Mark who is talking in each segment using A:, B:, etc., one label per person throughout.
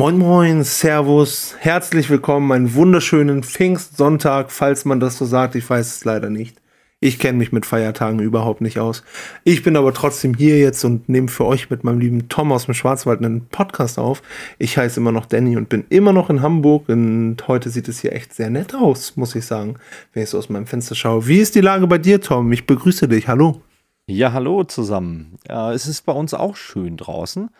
A: Moin Moin, Servus, herzlich willkommen, einen wunderschönen Pfingstsonntag, falls man das so sagt, ich weiß es leider nicht. Ich kenne mich mit Feiertagen überhaupt nicht aus. Ich bin aber trotzdem hier jetzt und nehme für euch mit meinem lieben Tom aus dem Schwarzwald einen Podcast auf. Ich heiße immer noch Danny und bin immer noch in Hamburg und heute sieht es hier echt sehr nett aus, muss ich sagen, wenn ich so aus meinem Fenster schaue. Wie ist die Lage bei dir, Tom? Ich begrüße dich. Hallo.
B: Ja, hallo zusammen. Ja, es ist bei uns auch schön draußen.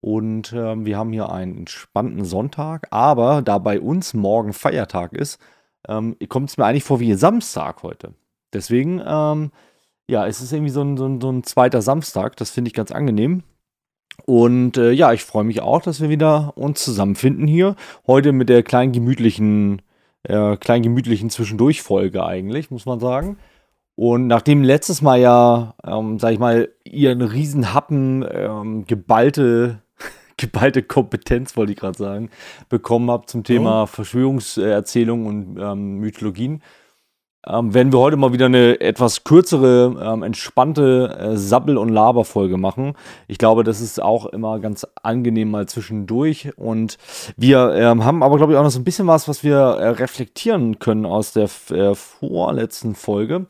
B: Und ähm, wir haben hier einen entspannten Sonntag, aber da bei uns morgen Feiertag ist, ähm, kommt es mir eigentlich vor wie Samstag heute. Deswegen, ähm, ja, es ist irgendwie so ein, so ein, so ein zweiter Samstag, das finde ich ganz angenehm. Und äh, ja, ich freue mich auch, dass wir wieder uns zusammenfinden hier. Heute mit der kleinen gemütlichen, äh, kleinen gemütlichen Zwischendurchfolge eigentlich, muss man sagen. Und nachdem letztes Mal ja, ähm, sag ich mal, ihr einen riesen Happen ähm, geballte geballte Kompetenz, wollte ich gerade sagen, bekommen habe zum Thema oh. Verschwörungserzählungen und ähm, Mythologien. Ähm, werden wir heute mal wieder eine etwas kürzere, ähm, entspannte äh, Sabbel- und Laberfolge machen. Ich glaube, das ist auch immer ganz angenehm mal zwischendurch. Und wir ähm, haben aber, glaube ich, auch noch so ein bisschen was, was wir äh, reflektieren können aus der äh, vorletzten Folge.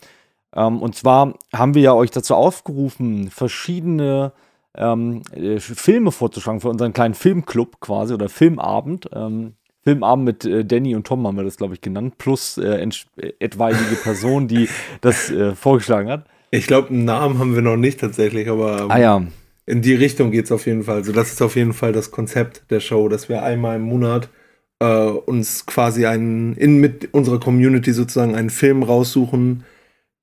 B: Ähm, und zwar haben wir ja euch dazu aufgerufen, verschiedene ähm, äh, Filme vorzuschlagen für unseren kleinen Filmclub quasi oder Filmabend. Ähm, Filmabend mit äh, Danny und Tom haben wir das, glaube ich, genannt, plus äh, äh, etwaige Person, die das äh, vorgeschlagen hat.
A: Ich glaube, einen Namen haben wir noch nicht tatsächlich, aber
B: ähm, ah, ja.
A: in die Richtung geht es auf jeden Fall. Also das ist auf jeden Fall das Konzept der Show, dass wir einmal im Monat äh, uns quasi einen, in mit unserer Community sozusagen einen Film raussuchen,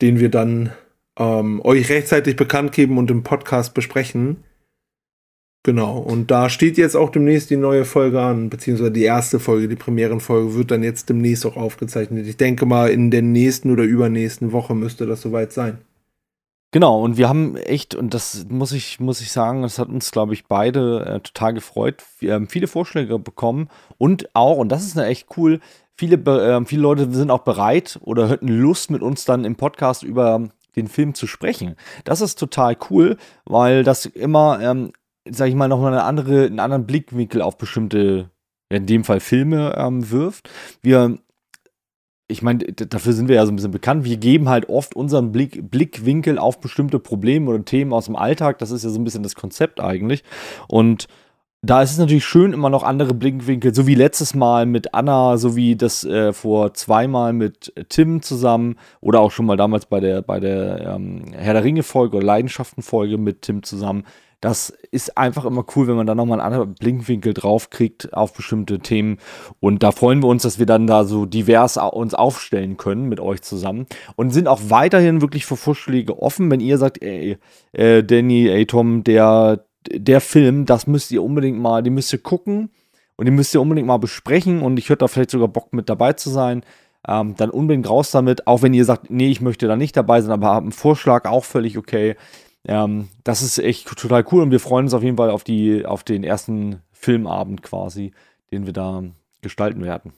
A: den wir dann ähm, euch rechtzeitig bekannt geben und im Podcast besprechen. Genau, und da steht jetzt auch demnächst die neue Folge an, beziehungsweise die erste Folge, die Premierenfolge wird dann jetzt demnächst auch aufgezeichnet. Ich denke mal, in der nächsten oder übernächsten Woche müsste das soweit sein.
B: Genau, und wir haben echt, und das muss ich, muss ich sagen, das hat uns, glaube ich, beide äh, total gefreut. Wir haben viele Vorschläge bekommen und auch, und das ist echt cool, viele, äh, viele Leute sind auch bereit oder hätten Lust, mit uns dann im Podcast über den Film zu sprechen. Das ist total cool, weil das immer ähm, sag ich mal, nochmal eine andere, einen anderen Blickwinkel auf bestimmte, in dem Fall Filme ähm, wirft. Wir, ich meine, dafür sind wir ja so ein bisschen bekannt. Wir geben halt oft unseren Blick, Blickwinkel auf bestimmte Probleme oder Themen aus dem Alltag. Das ist ja so ein bisschen das Konzept eigentlich. Und da ist es natürlich schön, immer noch andere Blickwinkel, so wie letztes Mal mit Anna, so wie das äh, vor zweimal mit Tim zusammen oder auch schon mal damals bei der, bei der ähm, Herr der Ringe-Folge oder Leidenschaften-Folge mit Tim zusammen. Das ist einfach immer cool, wenn man da nochmal einen anderen Blinkwinkel drauf kriegt auf bestimmte Themen. Und da freuen wir uns, dass wir dann da so divers uns aufstellen können mit euch zusammen. Und sind auch weiterhin wirklich für Vorschläge offen, wenn ihr sagt, ey, äh, Danny, ey Tom, der, der Film, das müsst ihr unbedingt mal, den müsst ihr gucken und den müsst ihr unbedingt mal besprechen. Und ich hätte da vielleicht sogar Bock mit dabei zu sein. Ähm, dann unbedingt raus damit, auch wenn ihr sagt, nee, ich möchte da nicht dabei sein, aber habt einen Vorschlag, auch völlig okay. Ähm, das ist echt total cool und wir freuen uns auf jeden Fall auf, die, auf den ersten Filmabend quasi, den wir da gestalten werden.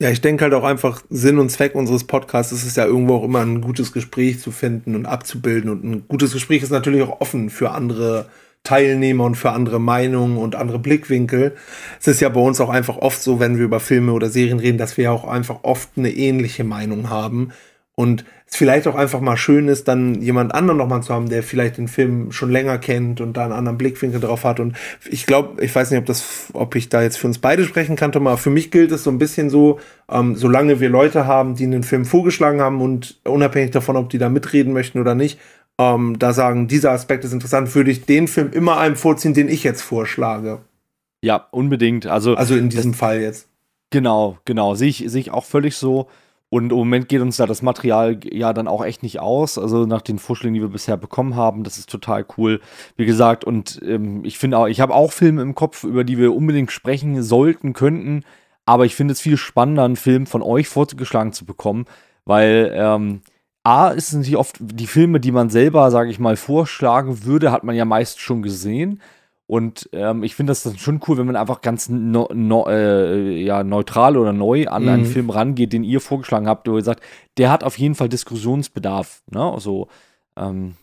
A: Ja, ich denke halt auch einfach, Sinn und Zweck unseres Podcasts ist es ja irgendwo auch immer ein gutes Gespräch zu finden und abzubilden. Und ein gutes Gespräch ist natürlich auch offen für andere Teilnehmer und für andere Meinungen und andere Blickwinkel. Es ist ja bei uns auch einfach oft so, wenn wir über Filme oder Serien reden, dass wir auch einfach oft eine ähnliche Meinung haben. Und es vielleicht auch einfach mal schön ist, dann jemand anderen nochmal zu haben, der vielleicht den Film schon länger kennt und da einen anderen Blickwinkel drauf hat. Und ich glaube, ich weiß nicht, ob das, ob ich da jetzt für uns beide sprechen kann, aber für mich gilt es so ein bisschen so, ähm, solange wir Leute haben, die einen Film vorgeschlagen haben und unabhängig davon, ob die da mitreden möchten oder nicht, ähm, da sagen, dieser Aspekt ist interessant, würde ich den Film immer einem vorziehen, den ich jetzt vorschlage.
B: Ja, unbedingt. Also,
A: also in diesem Fall jetzt.
B: Genau, genau. Sehe ich, sehe ich auch völlig so. Und im Moment geht uns da das Material ja dann auch echt nicht aus. Also nach den Vorschlägen, die wir bisher bekommen haben, das ist total cool. Wie gesagt, und ähm, ich finde auch, ich habe auch Filme im Kopf, über die wir unbedingt sprechen sollten, könnten. Aber ich finde es viel spannender, einen Film von euch vorgeschlagen zu bekommen, weil ähm, A ist es natürlich oft die Filme, die man selber, sage ich mal, vorschlagen würde, hat man ja meist schon gesehen. Und ähm, ich finde das dann schon cool, wenn man einfach ganz no, no, äh, ja, neutral oder neu an mhm. einen Film rangeht, den ihr vorgeschlagen habt, wo ihr sagt, der hat auf jeden Fall Diskussionsbedarf. Ne? Also, ähm,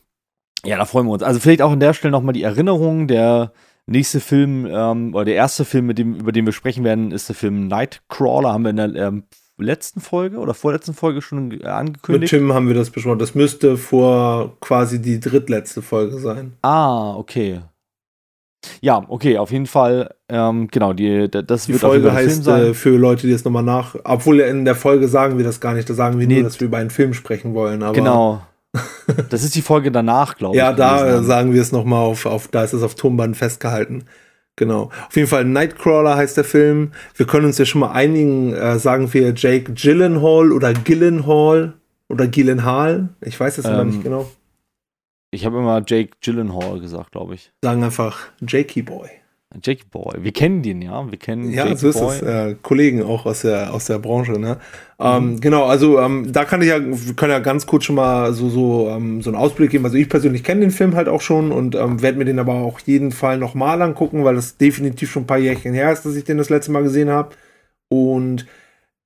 B: ja, da freuen wir uns. Also vielleicht auch an der Stelle nochmal die Erinnerung, der nächste Film, ähm, oder der erste Film, mit dem, über den wir sprechen werden, ist der Film Nightcrawler. Haben wir in der ähm, letzten Folge oder vorletzten Folge schon angekündigt.
A: Mit Tim haben wir das besprochen. Das müsste vor quasi die drittletzte Folge sein.
B: Ah, okay. Ja, okay, auf jeden Fall, ähm, genau, die, das
A: die wird Folge heißt äh, für Leute, die es nochmal nach, obwohl in der Folge sagen wir das gar nicht, da sagen wir nee. nur, dass wir über einen Film sprechen wollen. Aber
B: genau. das ist die Folge danach, glaube
A: ich. Ja, da sagen wir es nochmal auf, auf, da ist es auf Tonband festgehalten. Genau. Auf jeden Fall Nightcrawler heißt der Film. Wir können uns ja schon mal einigen, äh, sagen wir Jake Gyllenhaal oder Gyllenhaal oder Gyllenhaal. Ich weiß es ähm, immer nicht genau.
B: Ich habe immer Jake Gyllenhaal gesagt, glaube ich.
A: Sagen einfach Jakey Boy.
B: Jakey Boy. Wir kennen den, ja. Wir kennen
A: Ja, Jakey so ist Boy. es. Äh, Kollegen auch aus der, aus der Branche, ne? Ähm, mhm. Genau, also ähm, da kann ich ja, wir können ja ganz kurz schon mal so, so, ähm, so einen Ausblick geben. Also ich persönlich kenne den Film halt auch schon und ähm, werde mir den aber auch jeden Fall nochmal angucken, weil das definitiv schon ein paar Jährchen her ist, dass ich den das letzte Mal gesehen habe. Und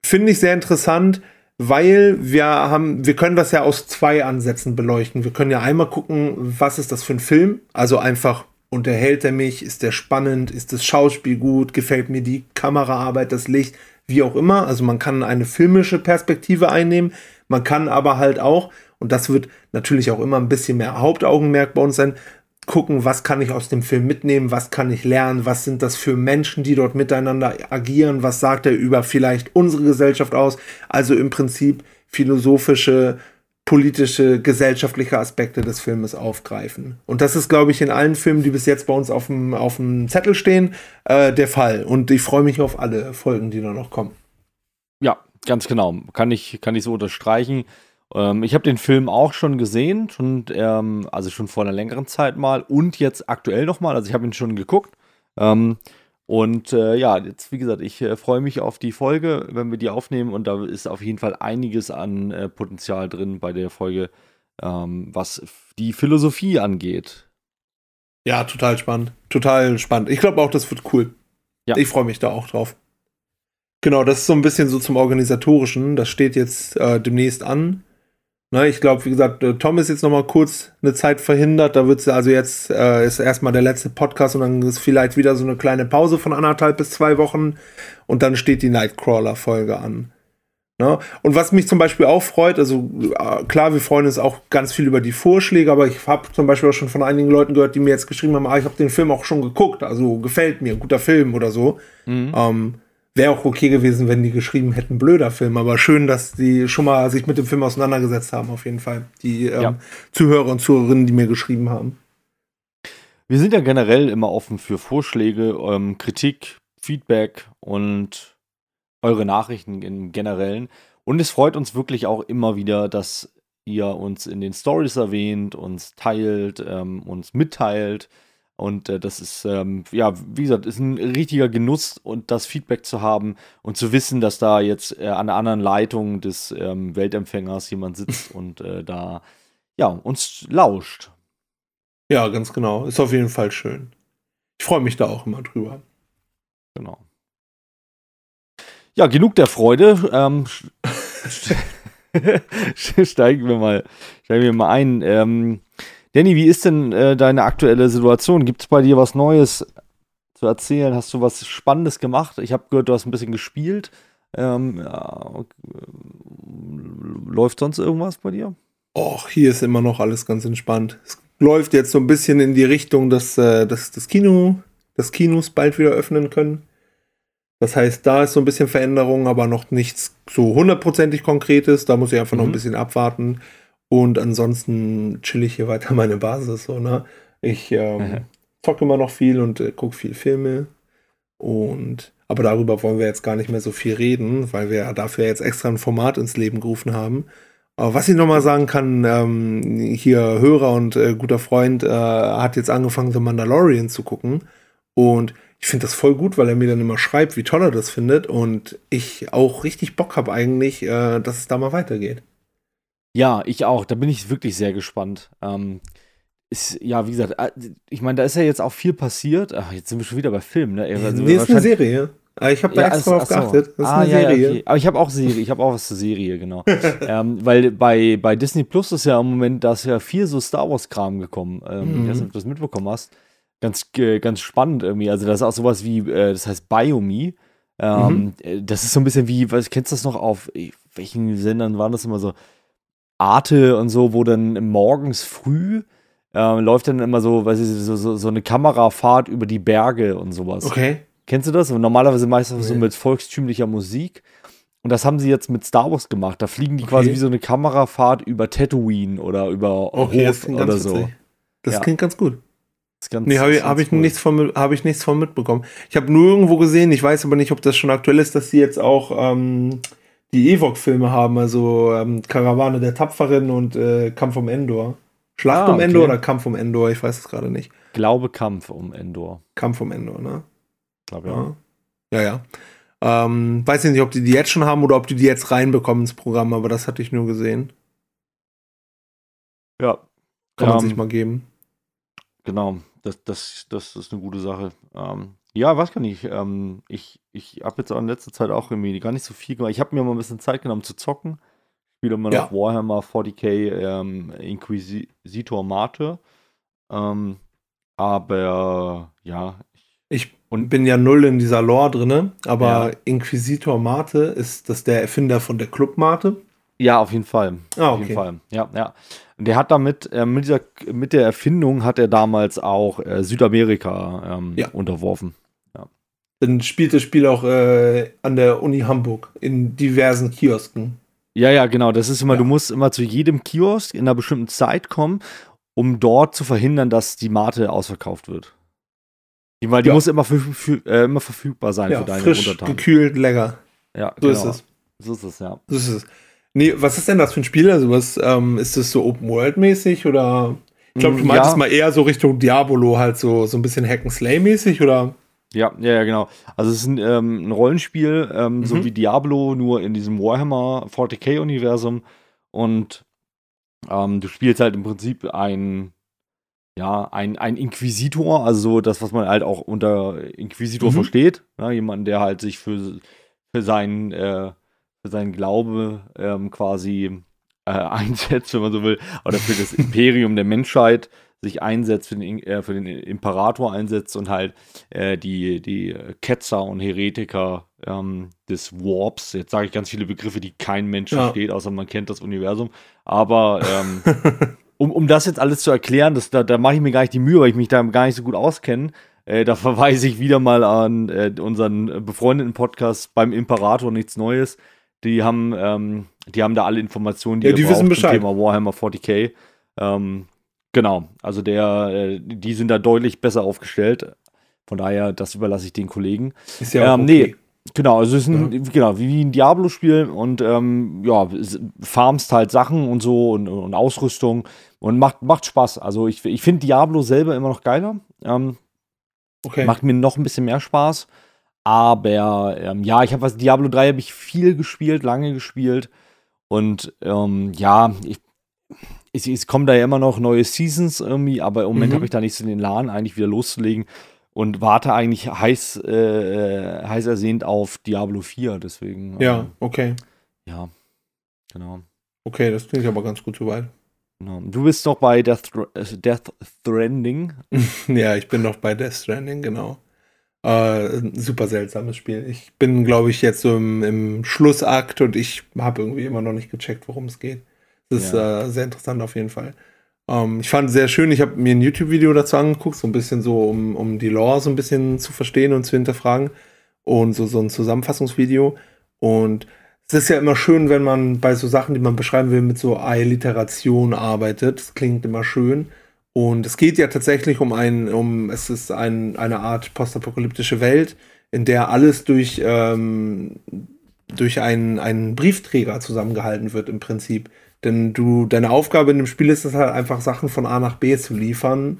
A: finde ich sehr interessant weil wir haben, wir können das ja aus zwei Ansätzen beleuchten. Wir können ja einmal gucken, was ist das für ein Film? Also einfach, unterhält er mich? Ist der spannend? Ist das Schauspiel gut? Gefällt mir die Kameraarbeit, das Licht? Wie auch immer. Also man kann eine filmische Perspektive einnehmen. Man kann aber halt auch, und das wird natürlich auch immer ein bisschen mehr Hauptaugenmerk bei uns sein, gucken, was kann ich aus dem Film mitnehmen, was kann ich lernen, was sind das für Menschen, die dort miteinander agieren, was sagt er über vielleicht unsere Gesellschaft aus. Also im Prinzip philosophische, politische, gesellschaftliche Aspekte des Filmes aufgreifen. Und das ist, glaube ich, in allen Filmen, die bis jetzt bei uns auf dem, auf dem Zettel stehen, äh, der Fall. Und ich freue mich auf alle Folgen, die da noch kommen.
B: Ja, ganz genau. Kann ich, kann ich so unterstreichen. Ähm, ich habe den Film auch schon gesehen, schon, ähm, also schon vor einer längeren Zeit mal und jetzt aktuell nochmal. Also ich habe ihn schon geguckt. Ähm, und äh, ja, jetzt wie gesagt, ich äh, freue mich auf die Folge, wenn wir die aufnehmen. Und da ist auf jeden Fall einiges an äh, Potenzial drin bei der Folge, ähm, was die Philosophie angeht.
A: Ja, total spannend. Total spannend. Ich glaube auch, das wird cool. Ja. Ich freue mich da auch drauf. Genau, das ist so ein bisschen so zum Organisatorischen. Das steht jetzt äh, demnächst an. Ne, ich glaube, wie gesagt, äh, Tom ist jetzt noch mal kurz eine Zeit verhindert. Da wird es also jetzt äh, ist erstmal der letzte Podcast und dann ist vielleicht wieder so eine kleine Pause von anderthalb bis zwei Wochen und dann steht die Nightcrawler-Folge an. Ne? Und was mich zum Beispiel auch freut, also äh, klar, wir freuen uns auch ganz viel über die Vorschläge, aber ich habe zum Beispiel auch schon von einigen Leuten gehört, die mir jetzt geschrieben haben, ah, ich habe den Film auch schon geguckt, also gefällt mir, guter Film oder so. Mhm. Ähm, Wäre auch okay gewesen, wenn die geschrieben hätten, blöder Film, aber schön, dass die schon mal sich mit dem Film auseinandergesetzt haben, auf jeden Fall. Die ähm, ja. Zuhörer und Zuhörerinnen, die mir geschrieben haben.
B: Wir sind ja generell immer offen für Vorschläge, ähm, Kritik, Feedback und eure Nachrichten im Generellen. Und es freut uns wirklich auch immer wieder, dass ihr uns in den Stories erwähnt, uns teilt, ähm, uns mitteilt. Und äh, das ist, ähm, ja, wie gesagt, ist ein richtiger Genuss und das Feedback zu haben und zu wissen, dass da jetzt äh, an der anderen Leitung des ähm, Weltempfängers jemand sitzt und äh, da, ja, uns lauscht.
A: Ja, ganz genau. Ist auf jeden Fall schön. Ich freue mich da auch immer drüber.
B: Genau. Ja, genug der Freude. Ähm, steigen wir mal, steigen wir mal ein. Ähm, Danny, wie ist denn äh, deine aktuelle Situation? Gibt es bei dir was Neues zu erzählen? Hast du was Spannendes gemacht? Ich habe gehört, du hast ein bisschen gespielt. Ähm, ja, läuft sonst irgendwas bei dir?
A: Och, hier ist immer noch alles ganz entspannt. Es läuft jetzt so ein bisschen in die Richtung, dass, äh, dass das Kino, das Kinos bald wieder öffnen können. Das heißt, da ist so ein bisschen Veränderung, aber noch nichts so hundertprozentig Konkretes. Da muss ich einfach mhm. noch ein mhm. bisschen abwarten. Und ansonsten chill ich hier weiter meine Basis. So, ne? Ich ähm, zocke immer noch viel und äh, gucke viel Filme. Und aber darüber wollen wir jetzt gar nicht mehr so viel reden, weil wir dafür jetzt extra ein Format ins Leben gerufen haben. Aber was ich nochmal sagen kann, ähm, hier Hörer und äh, guter Freund äh, hat jetzt angefangen, The Mandalorian zu gucken. Und ich finde das voll gut, weil er mir dann immer schreibt, wie toll er das findet. Und ich auch richtig Bock habe eigentlich, äh, dass es da mal weitergeht.
B: Ja, ich auch. Da bin ich wirklich sehr gespannt. Ähm, ist, ja, wie gesagt, äh, ich meine, da ist ja jetzt auch viel passiert. Ach, jetzt sind wir schon wieder bei Filmen, ne?
A: Also nee, ist eine Serie. Ah, ich habe da ja, extra drauf geachtet.
B: Das ist ah, eine ja, Serie. Okay. Aber ich habe auch Serie, ich habe auch was zur Serie, genau. ähm, weil bei, bei Disney Plus ist ja im Moment, da ist ja viel so Star Wars-Kram gekommen. Ähm, mhm. Ich weiß nicht, ob du das mitbekommen hast. ganz, äh, ganz spannend irgendwie. Also das ist auch sowas wie, äh, das heißt Biomi. Ähm, mhm. Äh, das ist so ein bisschen wie, was kennst du das noch auf welchen Sendern waren das immer so? Arte und so, wo dann morgens früh äh, läuft dann immer so, weiß ich, so, so, so, eine Kamerafahrt über die Berge und sowas.
A: Okay.
B: Kennst du das? Und normalerweise meistens okay. so mit volkstümlicher Musik. Und das haben sie jetzt mit Star Wars gemacht. Da fliegen die okay. quasi wie so eine Kamerafahrt über Tatooine oder über
A: okay, Hoth oder so. Witzig. Das ja. klingt ganz gut. Ganz, nee, habe ich, hab ich, cool. nichts von, hab ich nichts von mitbekommen. Ich habe nur irgendwo gesehen, ich weiß aber nicht, ob das schon aktuell ist, dass sie jetzt auch ähm, die Ewok-Filme haben, also ähm, Karawane der Tapferen und äh, Kampf um Endor. Schlacht ah, um okay. Endor oder Kampf um Endor, ich weiß es gerade nicht.
B: Glaube Kampf um Endor.
A: Kampf um Endor, ne?
B: Glaube ja.
A: Ja, ja. ja. Ähm, weiß ich nicht, ob die die jetzt schon haben oder ob die die jetzt reinbekommen ins Programm, aber das hatte ich nur gesehen.
B: Ja.
A: Kann man um, sich mal geben.
B: Genau, das, das, das ist eine gute Sache. Ähm, ja, was kann ich? Ähm, ich ich habe jetzt auch in letzter Zeit auch irgendwie gar nicht so viel gemacht. Ich habe mir mal ein bisschen Zeit genommen zu zocken. Ich spiele immer noch ja. Warhammer 40k ähm, Inquisitor Mate. Ähm, aber ja.
A: Ich und bin ja null in dieser Lore drin, aber ja. Inquisitor Mate ist das der Erfinder von der Club Mate?
B: Ja, auf jeden Fall.
A: Ah,
B: okay. Auf jeden Fall. Ja, ja. Und der hat damit, äh, mit, dieser, mit der Erfindung hat er damals auch äh, Südamerika ähm, ja. unterworfen.
A: Dann spielt das Spiel auch äh, an der Uni Hamburg in diversen Kiosken.
B: Ja, ja, genau. Das ist immer, ja. du musst immer zu jedem Kiosk in einer bestimmten Zeit kommen, um dort zu verhindern, dass die Mate ausverkauft wird. Weil die ja. muss immer, für, für, äh, immer verfügbar sein
A: ja, für deine frisch, Untertanen. gekühlt, lecker.
B: Ja,
A: so genau. ist es.
B: So ist es, ja.
A: So ist es. Nee, was ist denn das für ein Spiel? Also, was ähm, ist das so Open-World-mäßig oder? Ich glaube, du mm, meintest mal eher so Richtung Diabolo, halt so, so ein bisschen Hack-and-Slay-mäßig, oder?
B: Ja, ja, ja, genau. Also es ist ein, ähm, ein Rollenspiel, ähm, mhm. so wie Diablo, nur in diesem Warhammer 40k-Universum. Und ähm, du spielst halt im Prinzip ein, ja, ein, ein Inquisitor, also das, was man halt auch unter Inquisitor mhm. versteht. Ne? Jemand, der halt sich für, für seinen äh, für seinen Glaube ähm, quasi äh, einsetzt, wenn man so will, oder für das Imperium der Menschheit sich einsetzt, für den, äh, für den Imperator einsetzt und halt äh, die, die Ketzer und Heretiker ähm, des Warps, jetzt sage ich ganz viele Begriffe, die kein Mensch ja. versteht, außer man kennt das Universum, aber ähm, um, um das jetzt alles zu erklären, das, da, da mache ich mir gar nicht die Mühe, weil ich mich da gar nicht so gut auskenne. Äh, da verweise ich wieder mal an äh, unseren befreundeten Podcast beim Imperator nichts Neues. Die haben, ähm, die haben da alle Informationen,
A: die, ja, die wissen Bescheid.
B: Thema Warhammer 40k. Ähm, genau, also der, äh, die sind da deutlich besser aufgestellt. Von daher, das überlasse ich den Kollegen.
A: Ist ja ähm, okay. Nee,
B: genau, also es ist ein, ja. genau, wie ein Diablo-Spiel und ähm, ja, farmst halt Sachen und so und, und Ausrüstung und macht, macht Spaß. Also ich, ich finde Diablo selber immer noch geiler. Ähm, okay. Macht mir noch ein bisschen mehr Spaß. Aber ähm, ja, ich habe was Diablo 3 habe ich viel gespielt, lange gespielt. Und ähm, ja, ich, es, es, kommen da ja immer noch neue Seasons irgendwie, aber im Moment mhm. habe ich da nichts in den Laden eigentlich wieder loszulegen und warte eigentlich heiß, äh, heiß ersehnt auf Diablo 4. Deswegen.
A: Ja, ähm, okay.
B: Ja, genau.
A: Okay, das klingt aber ganz gut soweit.
B: Genau. Du bist noch bei Death, Death Stranding.
A: ja, ich bin noch bei Death Stranding, genau. Äh, super seltsames Spiel. Ich bin, glaube ich, jetzt so im, im, Schlussakt und ich habe irgendwie immer noch nicht gecheckt, worum es geht. Das ist ja. äh, sehr interessant auf jeden Fall. Ähm, ich fand es sehr schön, ich habe mir ein YouTube-Video dazu angeguckt, so ein bisschen so, um, um die Lore so ein bisschen zu verstehen und zu hinterfragen. Und so, so ein Zusammenfassungsvideo. Und es ist ja immer schön, wenn man bei so Sachen, die man beschreiben will, mit so Alliteration arbeitet. Das klingt immer schön. Und es geht ja tatsächlich um ein, um, es ist ein, eine Art postapokalyptische Welt, in der alles durch, ähm, durch einen, einen Briefträger zusammengehalten wird im Prinzip. Denn du, deine Aufgabe in dem Spiel ist es halt einfach, Sachen von A nach B zu liefern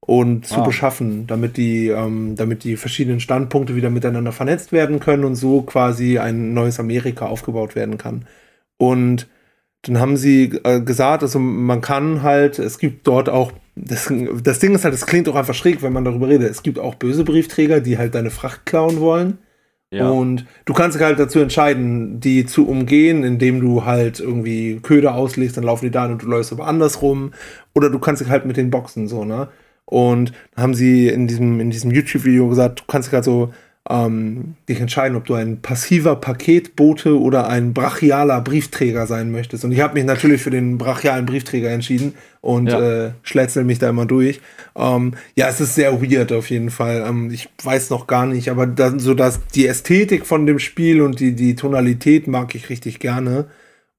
A: und zu ah. beschaffen, damit die, ähm, damit die verschiedenen Standpunkte wieder miteinander vernetzt werden können und so quasi ein neues Amerika aufgebaut werden kann. Und dann haben sie äh, gesagt, also man kann halt, es gibt dort auch das, das Ding ist halt, es klingt auch einfach schräg, wenn man darüber redet. Es gibt auch böse Briefträger, die halt deine Fracht klauen wollen. Ja. Und du kannst dich halt dazu entscheiden, die zu umgehen, indem du halt irgendwie Köder auslegst, dann laufen die da und du läufst aber andersrum. Oder du kannst dich halt mit den Boxen so, ne? Und haben sie in diesem, in diesem YouTube-Video gesagt, du kannst gerade so ähm, dich entscheiden, ob du ein passiver Paketbote oder ein brachialer Briefträger sein möchtest. Und ich habe mich natürlich für den brachialen Briefträger entschieden und ja. äh, schlätzel mich da immer durch. Ähm, ja, es ist sehr weird auf jeden Fall. Ähm, ich weiß noch gar nicht, aber dann, so dass die Ästhetik von dem Spiel und die, die Tonalität mag ich richtig gerne.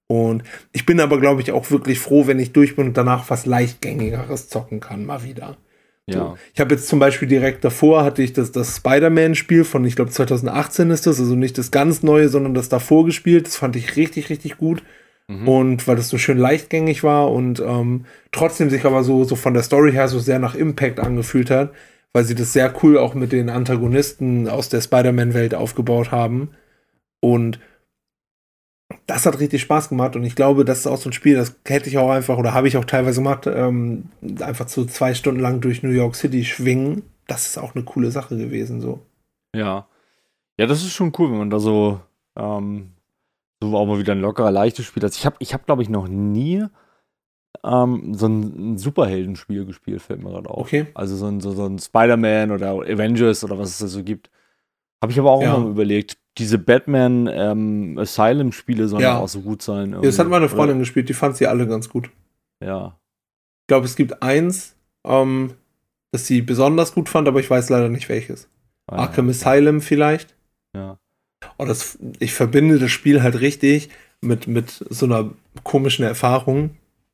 A: Und ich bin aber, glaube ich, auch wirklich froh, wenn ich durch bin und danach was leichtgängigeres zocken kann, mal wieder. Ja. Ich habe jetzt zum Beispiel direkt davor hatte ich das, das Spider-Man-Spiel von, ich glaube, 2018 ist das, also nicht das ganz neue, sondern das davor gespielt. Das fand ich richtig, richtig gut. Mhm. Und weil das so schön leichtgängig war und ähm, trotzdem sich aber so, so von der Story her so sehr nach Impact angefühlt hat, weil sie das sehr cool auch mit den Antagonisten aus der Spider-Man-Welt aufgebaut haben. Und das hat richtig Spaß gemacht und ich glaube, das ist auch so ein Spiel, das hätte ich auch einfach oder habe ich auch teilweise gemacht, ähm, einfach so zwei Stunden lang durch New York City schwingen. Das ist auch eine coole Sache gewesen, so.
B: Ja. Ja, das ist schon cool, wenn man da so, ähm, so auch mal wieder ein lockerer, leichtes Spiel hat. Ich habe, ich hab, glaube ich, noch nie ähm, so ein, ein Superheldenspiel gespielt, fällt mir gerade auf. Okay. Also so ein, so, so ein Spider-Man oder Avengers oder was es da so gibt. Habe ich aber auch ja. mal überlegt diese Batman ähm, Asylum-Spiele sollen ja. auch so gut sein.
A: Irgendwie. Das hat meine Freundin Oder? gespielt, die fand sie alle ganz gut.
B: Ja.
A: Ich glaube, es gibt eins, ähm, das sie besonders gut fand, aber ich weiß leider nicht welches. Ah, Arkham ja. Asylum vielleicht.
B: Ja.
A: Oh, das, ich verbinde das Spiel halt richtig mit, mit so einer komischen Erfahrung,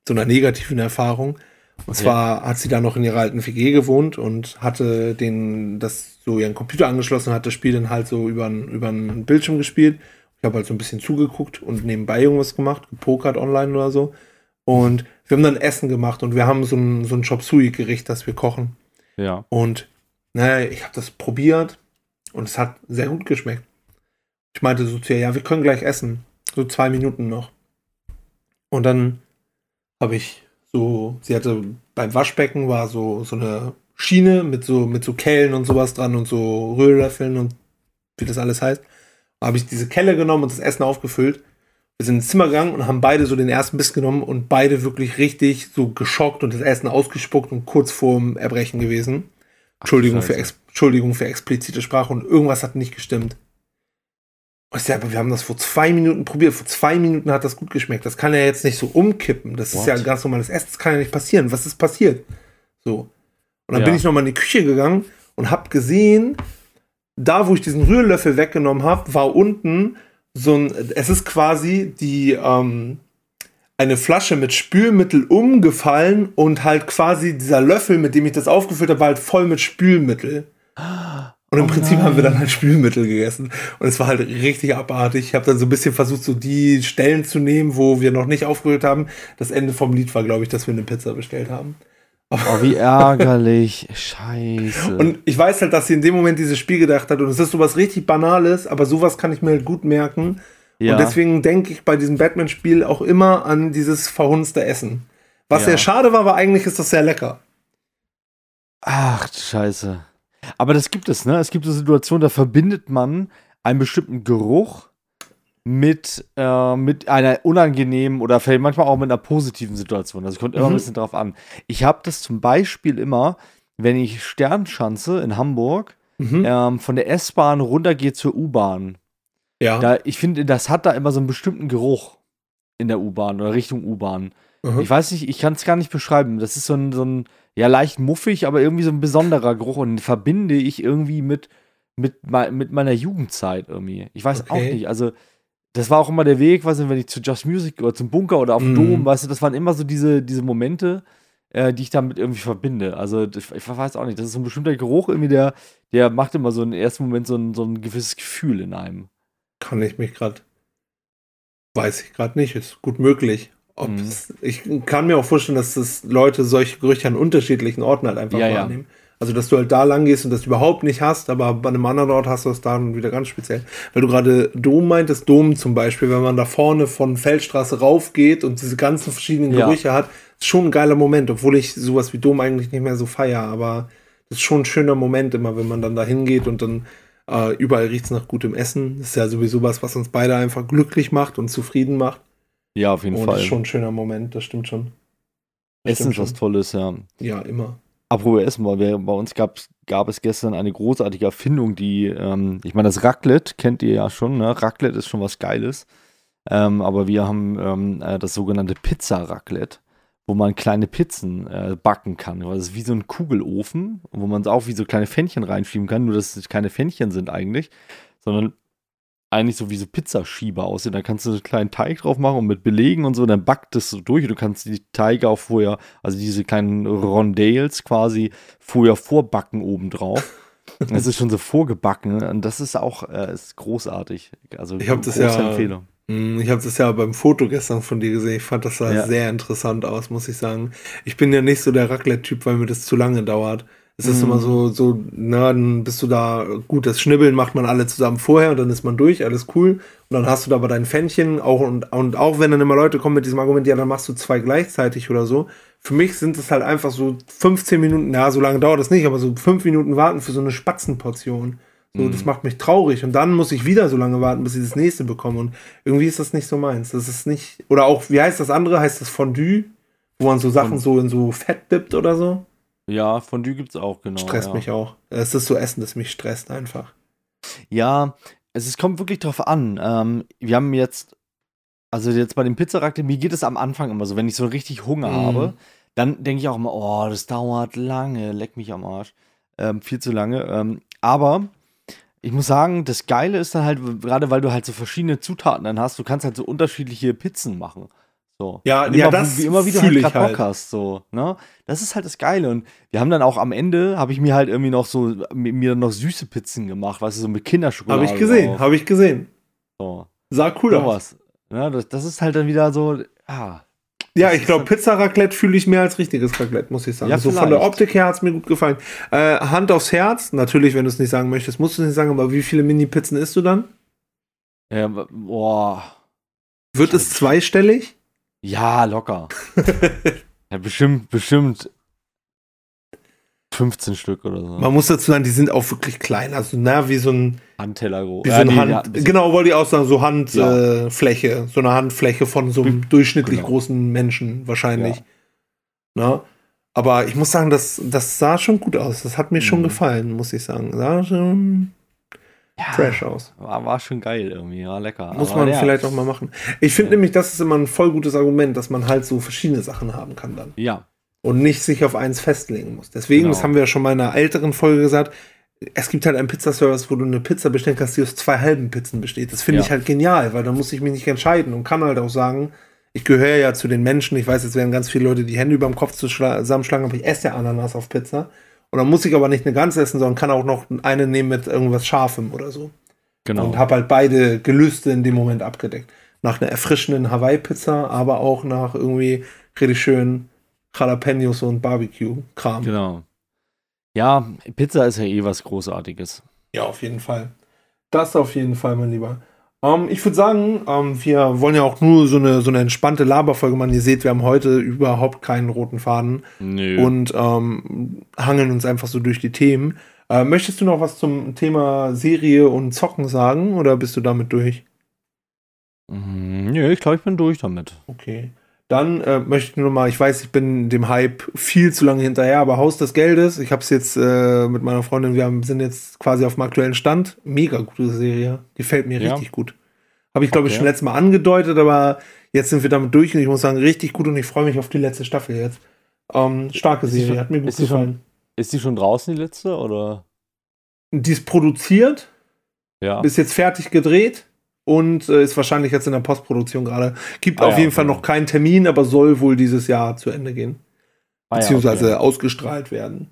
A: so einer negativen Erfahrung. Und zwar hat sie da noch in ihrer alten WG gewohnt und hatte den, das so ihren Computer angeschlossen, hat das Spiel dann halt so über einen Bildschirm gespielt. Ich habe halt so ein bisschen zugeguckt und nebenbei irgendwas gemacht, gepokert online oder so. Und wir haben dann Essen gemacht und wir haben so ein, so ein Chop Suey-Gericht, das wir kochen.
B: Ja.
A: Und naja, ich habe das probiert und es hat sehr gut geschmeckt. Ich meinte so zu ihr, ja, wir können gleich essen. So zwei Minuten noch. Und dann habe ich so, sie hatte beim Waschbecken war so, so eine Schiene mit so, mit so Kellen und sowas dran und so Rührlöffeln und wie das alles heißt. Habe ich diese Kelle genommen und das Essen aufgefüllt. Wir sind ins Zimmer gegangen und haben beide so den ersten Biss genommen und beide wirklich richtig so geschockt und das Essen ausgespuckt und kurz vorm Erbrechen gewesen. Entschuldigung, für, Entschuldigung für explizite Sprache und irgendwas hat nicht gestimmt. Ich sag, aber wir haben das vor zwei Minuten probiert. Vor zwei Minuten hat das gut geschmeckt. Das kann ja jetzt nicht so umkippen. Das What? ist ja ein ganz normales Essen. Das kann ja nicht passieren. Was ist passiert? So. Und dann ja. bin ich nochmal in die Küche gegangen und habe gesehen, da wo ich diesen Rührlöffel weggenommen habe, war unten so ein, es ist quasi die, ähm, eine Flasche mit Spülmittel umgefallen und halt quasi dieser Löffel, mit dem ich das aufgefüllt habe, war halt voll mit Spülmittel. Und im oh Prinzip haben wir dann halt Spülmittel gegessen. Und es war halt richtig abartig. Ich habe dann so ein bisschen versucht, so die Stellen zu nehmen, wo wir noch nicht aufgerührt haben. Das Ende vom Lied war, glaube ich, dass wir eine Pizza bestellt haben.
B: Oh, wie ärgerlich. Scheiße.
A: Und ich weiß halt, dass sie in dem Moment dieses Spiel gedacht hat. Und es ist sowas richtig Banales, aber sowas kann ich mir halt gut merken. Ja. Und deswegen denke ich bei diesem Batman-Spiel auch immer an dieses verhunzte Essen. Was ja. sehr schade war, war eigentlich ist das sehr lecker.
B: Ach, Scheiße. Aber das gibt es, ne? Es gibt eine Situation, da verbindet man einen bestimmten Geruch mit, äh, mit einer unangenehmen oder vielleicht manchmal auch mit einer positiven Situation. Also es kommt immer mhm. ein bisschen drauf an. Ich habe das zum Beispiel immer, wenn ich Sternschanze in Hamburg mhm. ähm, von der S-Bahn runtergehe zur U-Bahn.
A: Ja.
B: Da, ich finde, das hat da immer so einen bestimmten Geruch in der U-Bahn oder Richtung U-Bahn. Mhm. Ich weiß nicht, ich kann es gar nicht beschreiben. Das ist so ein, so ein ja, leicht muffig, aber irgendwie so ein besonderer Geruch und den verbinde ich irgendwie mit, mit, mit meiner Jugendzeit irgendwie. Ich weiß okay. auch nicht. Also, das war auch immer der Weg, weißt du, wenn ich zu Just Music oder zum Bunker oder auf dem mm. Dom, weißt du, das waren immer so diese, diese Momente, äh, die ich damit irgendwie verbinde. Also, ich, ich, weiß auch nicht, das ist so ein bestimmter Geruch irgendwie, der, der macht immer so im ersten Moment so ein, so ein gewisses Gefühl in einem.
A: Kann ich mich gerade, weiß ich gerade nicht, ist gut möglich. Mhm. Ich kann mir auch vorstellen, dass das Leute solche Gerüche an unterschiedlichen Orten halt einfach ja, wahrnehmen. Ja. Also, dass du halt da lang gehst und das überhaupt nicht hast, aber bei einem anderen Ort hast du es dann wieder ganz speziell. Weil du gerade Dom meintest, Dom zum Beispiel, wenn man da vorne von Feldstraße raufgeht und diese ganzen verschiedenen Gerüche ja. hat, ist schon ein geiler Moment, obwohl ich sowas wie Dom eigentlich nicht mehr so feier, aber das ist schon ein schöner Moment immer, wenn man dann da hingeht und dann äh, überall riecht es nach gutem Essen. Das ist ja sowieso was, was uns beide einfach glücklich macht und zufrieden macht.
B: Ja, auf jeden und Fall. Das
A: ist schon ein schöner Moment, das stimmt schon.
B: Das Essen ist was Tolles, ja.
A: Ja, immer.
B: apropos Essen, weil wir, bei uns gab, gab es gestern eine großartige Erfindung, die, ähm, ich meine, das Raclette kennt ihr ja schon, ne? Raclette ist schon was Geiles. Ähm, aber wir haben ähm, äh, das sogenannte Pizza-Raclette, wo man kleine Pizzen äh, backen kann. Das ist wie so ein Kugelofen, wo man auch wie so kleine Fännchen reinschieben kann, nur dass es keine Fännchen sind eigentlich, sondern eigentlich so wie so Pizzaschieber aussehen. Da kannst du einen kleinen Teig drauf machen und mit belegen und so, dann backt es so durch. Du kannst die Teige auch vorher, also diese kleinen Rondales quasi vorher vorbacken obendrauf. Es ist schon so vorgebacken und das ist auch äh, ist großartig. Also
A: ich habe das ja Empfehlung. Hm, ich habe das ja beim Foto gestern von dir gesehen. Ich fand das sah ja. sehr interessant aus, muss ich sagen. Ich bin ja nicht so der Raclette-Typ, weil mir das zu lange dauert. Es ist mhm. immer so, so, na, dann bist du da, gut, das Schnibbeln macht man alle zusammen vorher und dann ist man durch, alles cool. Und dann hast du da aber dein Fännchen, auch und, und auch wenn dann immer Leute kommen mit diesem Argument, ja, dann machst du zwei gleichzeitig oder so. Für mich sind es halt einfach so 15 Minuten, ja, so lange dauert das nicht, aber so fünf Minuten warten für so eine Spatzenportion. So, mhm. das macht mich traurig. Und dann muss ich wieder so lange warten, bis ich das nächste bekomme. Und irgendwie ist das nicht so meins. Das ist nicht. Oder auch, wie heißt das andere? Heißt das Fondue? Wo man so Sachen so in so Fett dippt oder so?
B: Ja, Fondue gibt es auch, genau.
A: Stresst
B: ja.
A: mich auch. Es ist so Essen, das mich stresst einfach.
B: Ja, es, es kommt wirklich drauf an. Ähm, wir haben jetzt, also jetzt bei dem Pizzarack, mir geht es am Anfang immer so, wenn ich so richtig Hunger mm. habe, dann denke ich auch immer, oh, das dauert lange, leck mich am Arsch. Ähm, viel zu lange. Ähm, aber ich muss sagen, das Geile ist dann halt, gerade weil du halt so verschiedene Zutaten dann hast, du kannst halt so unterschiedliche Pizzen machen. So.
A: Ja, und ja, immer, das
B: wie immer wieder halt gerade halt. Bock hast, so, ne? Das ist halt das Geile. Und wir haben dann auch am Ende, habe ich mir halt irgendwie noch so, mir noch süße Pizzen gemacht, weißt du, so mit Kinderschokolade.
A: Habe ich gesehen, habe ich gesehen. So. Sah cool so aus.
B: Ja, das, das ist halt dann wieder so, ah,
A: ja, ich glaube, Pizza-Raclette fühle ich mehr als richtiges Raclette, muss ich sagen. Ja, so von der Optik her hat es mir gut gefallen. Äh, Hand aufs Herz, natürlich, wenn du es nicht sagen möchtest, musst du es nicht sagen, aber wie viele Mini-Pizzen isst du dann?
B: Ja, boah.
A: Wird es zweistellig?
B: Ja, locker. ja, bestimmt, bestimmt 15 Stück oder so.
A: Man muss dazu sagen, die sind auch wirklich klein. Also, na, wie so ein.
B: Handteller groß.
A: Wie so eine ja, Hand. Ja, genau, wollte ich auch sagen, so Handfläche. Ja. Äh, so eine Handfläche von so einem durchschnittlich genau. großen Menschen wahrscheinlich. Na? Aber ich muss sagen, das, das sah schon gut aus. Das hat mir mhm. schon gefallen, muss ich sagen. Sah schon ja, fresh aus.
B: War, war schon geil irgendwie, ja, lecker.
A: Muss Aber man ja. vielleicht auch mal machen. Ich finde nämlich, das ist immer ein voll gutes Argument, dass man halt so verschiedene Sachen haben kann dann.
B: Ja,
A: und nicht sich auf eins festlegen muss. Deswegen, genau. das haben wir ja schon mal in einer älteren Folge gesagt, es gibt halt einen Pizzaservice, wo du eine Pizza bestellen kannst, die aus zwei halben Pizzen besteht. Das finde ja. ich halt genial, weil da muss ich mich nicht entscheiden und kann halt auch sagen, ich gehöre ja zu den Menschen, ich weiß, jetzt werden ganz viele Leute die Hände über dem Kopf zusammenschlagen, aber ich esse ja Ananas auf Pizza. Und dann muss ich aber nicht eine ganze essen, sondern kann auch noch eine nehmen mit irgendwas Scharfem oder so. Genau. Und habe halt beide Gelüste in dem Moment abgedeckt. Nach einer erfrischenden Hawaii-Pizza, aber auch nach irgendwie richtig schön Jalapenos und Barbecue-Kram.
B: Genau. Ja, Pizza ist ja eh was Großartiges.
A: Ja, auf jeden Fall. Das auf jeden Fall, mein Lieber. Ähm, ich würde sagen, ähm, wir wollen ja auch nur so eine, so eine entspannte Laberfolge machen. Ihr seht, wir haben heute überhaupt keinen roten Faden
B: Nö.
A: und ähm, hangeln uns einfach so durch die Themen. Äh, möchtest du noch was zum Thema Serie und Zocken sagen oder bist du damit durch?
B: Mm, nö, ich glaube, ich bin durch damit.
A: Okay. Dann äh, möchte ich nur mal, ich weiß, ich bin dem Hype viel zu lange hinterher, aber Haus des Geldes, ich habe es jetzt äh, mit meiner Freundin, wir haben, sind jetzt quasi auf dem aktuellen Stand. Mega gute Serie, gefällt mir ja. richtig gut. Habe ich, glaube okay. ich, schon letztes Mal angedeutet, aber jetzt sind wir damit durch und ich muss sagen, richtig gut und ich freue mich auf die letzte Staffel jetzt. Ähm, starke ist Serie, schon, hat mir gut
B: ist
A: gefallen.
B: Schon, ist die schon draußen, die letzte, oder?
A: Die ist produziert,
B: ja.
A: ist jetzt fertig gedreht und äh, ist wahrscheinlich jetzt in der Postproduktion gerade. Gibt ah, auf ja, jeden okay. Fall noch keinen Termin, aber soll wohl dieses Jahr zu Ende gehen. Ah, beziehungsweise ja, okay. ausgestrahlt werden.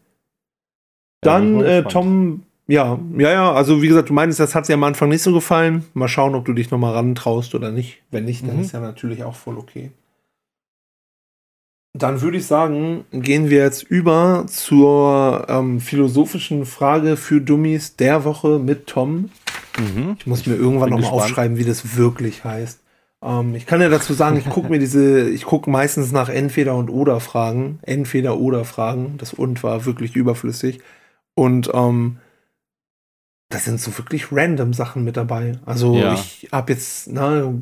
A: Dann, äh, Tom, ja, ja, ja, also wie gesagt, du meinst, das hat dir am Anfang nicht so gefallen. Mal schauen, ob du dich nochmal rantraust oder nicht. Wenn nicht, dann mhm. ist ja natürlich auch voll okay. Dann würde ich sagen, gehen wir jetzt über zur ähm, philosophischen Frage für Dummies der Woche mit Tom. Mhm. Ich muss mir irgendwann nochmal aufschreiben, wie das wirklich heißt. Ähm, ich kann ja dazu sagen, ich gucke mir diese, ich gucke meistens nach Entweder- und Oder-Fragen. Entweder-Oder-Fragen. Das Und war wirklich überflüssig. Und ähm, da sind so wirklich random Sachen mit dabei. Also ja. ich habe jetzt na,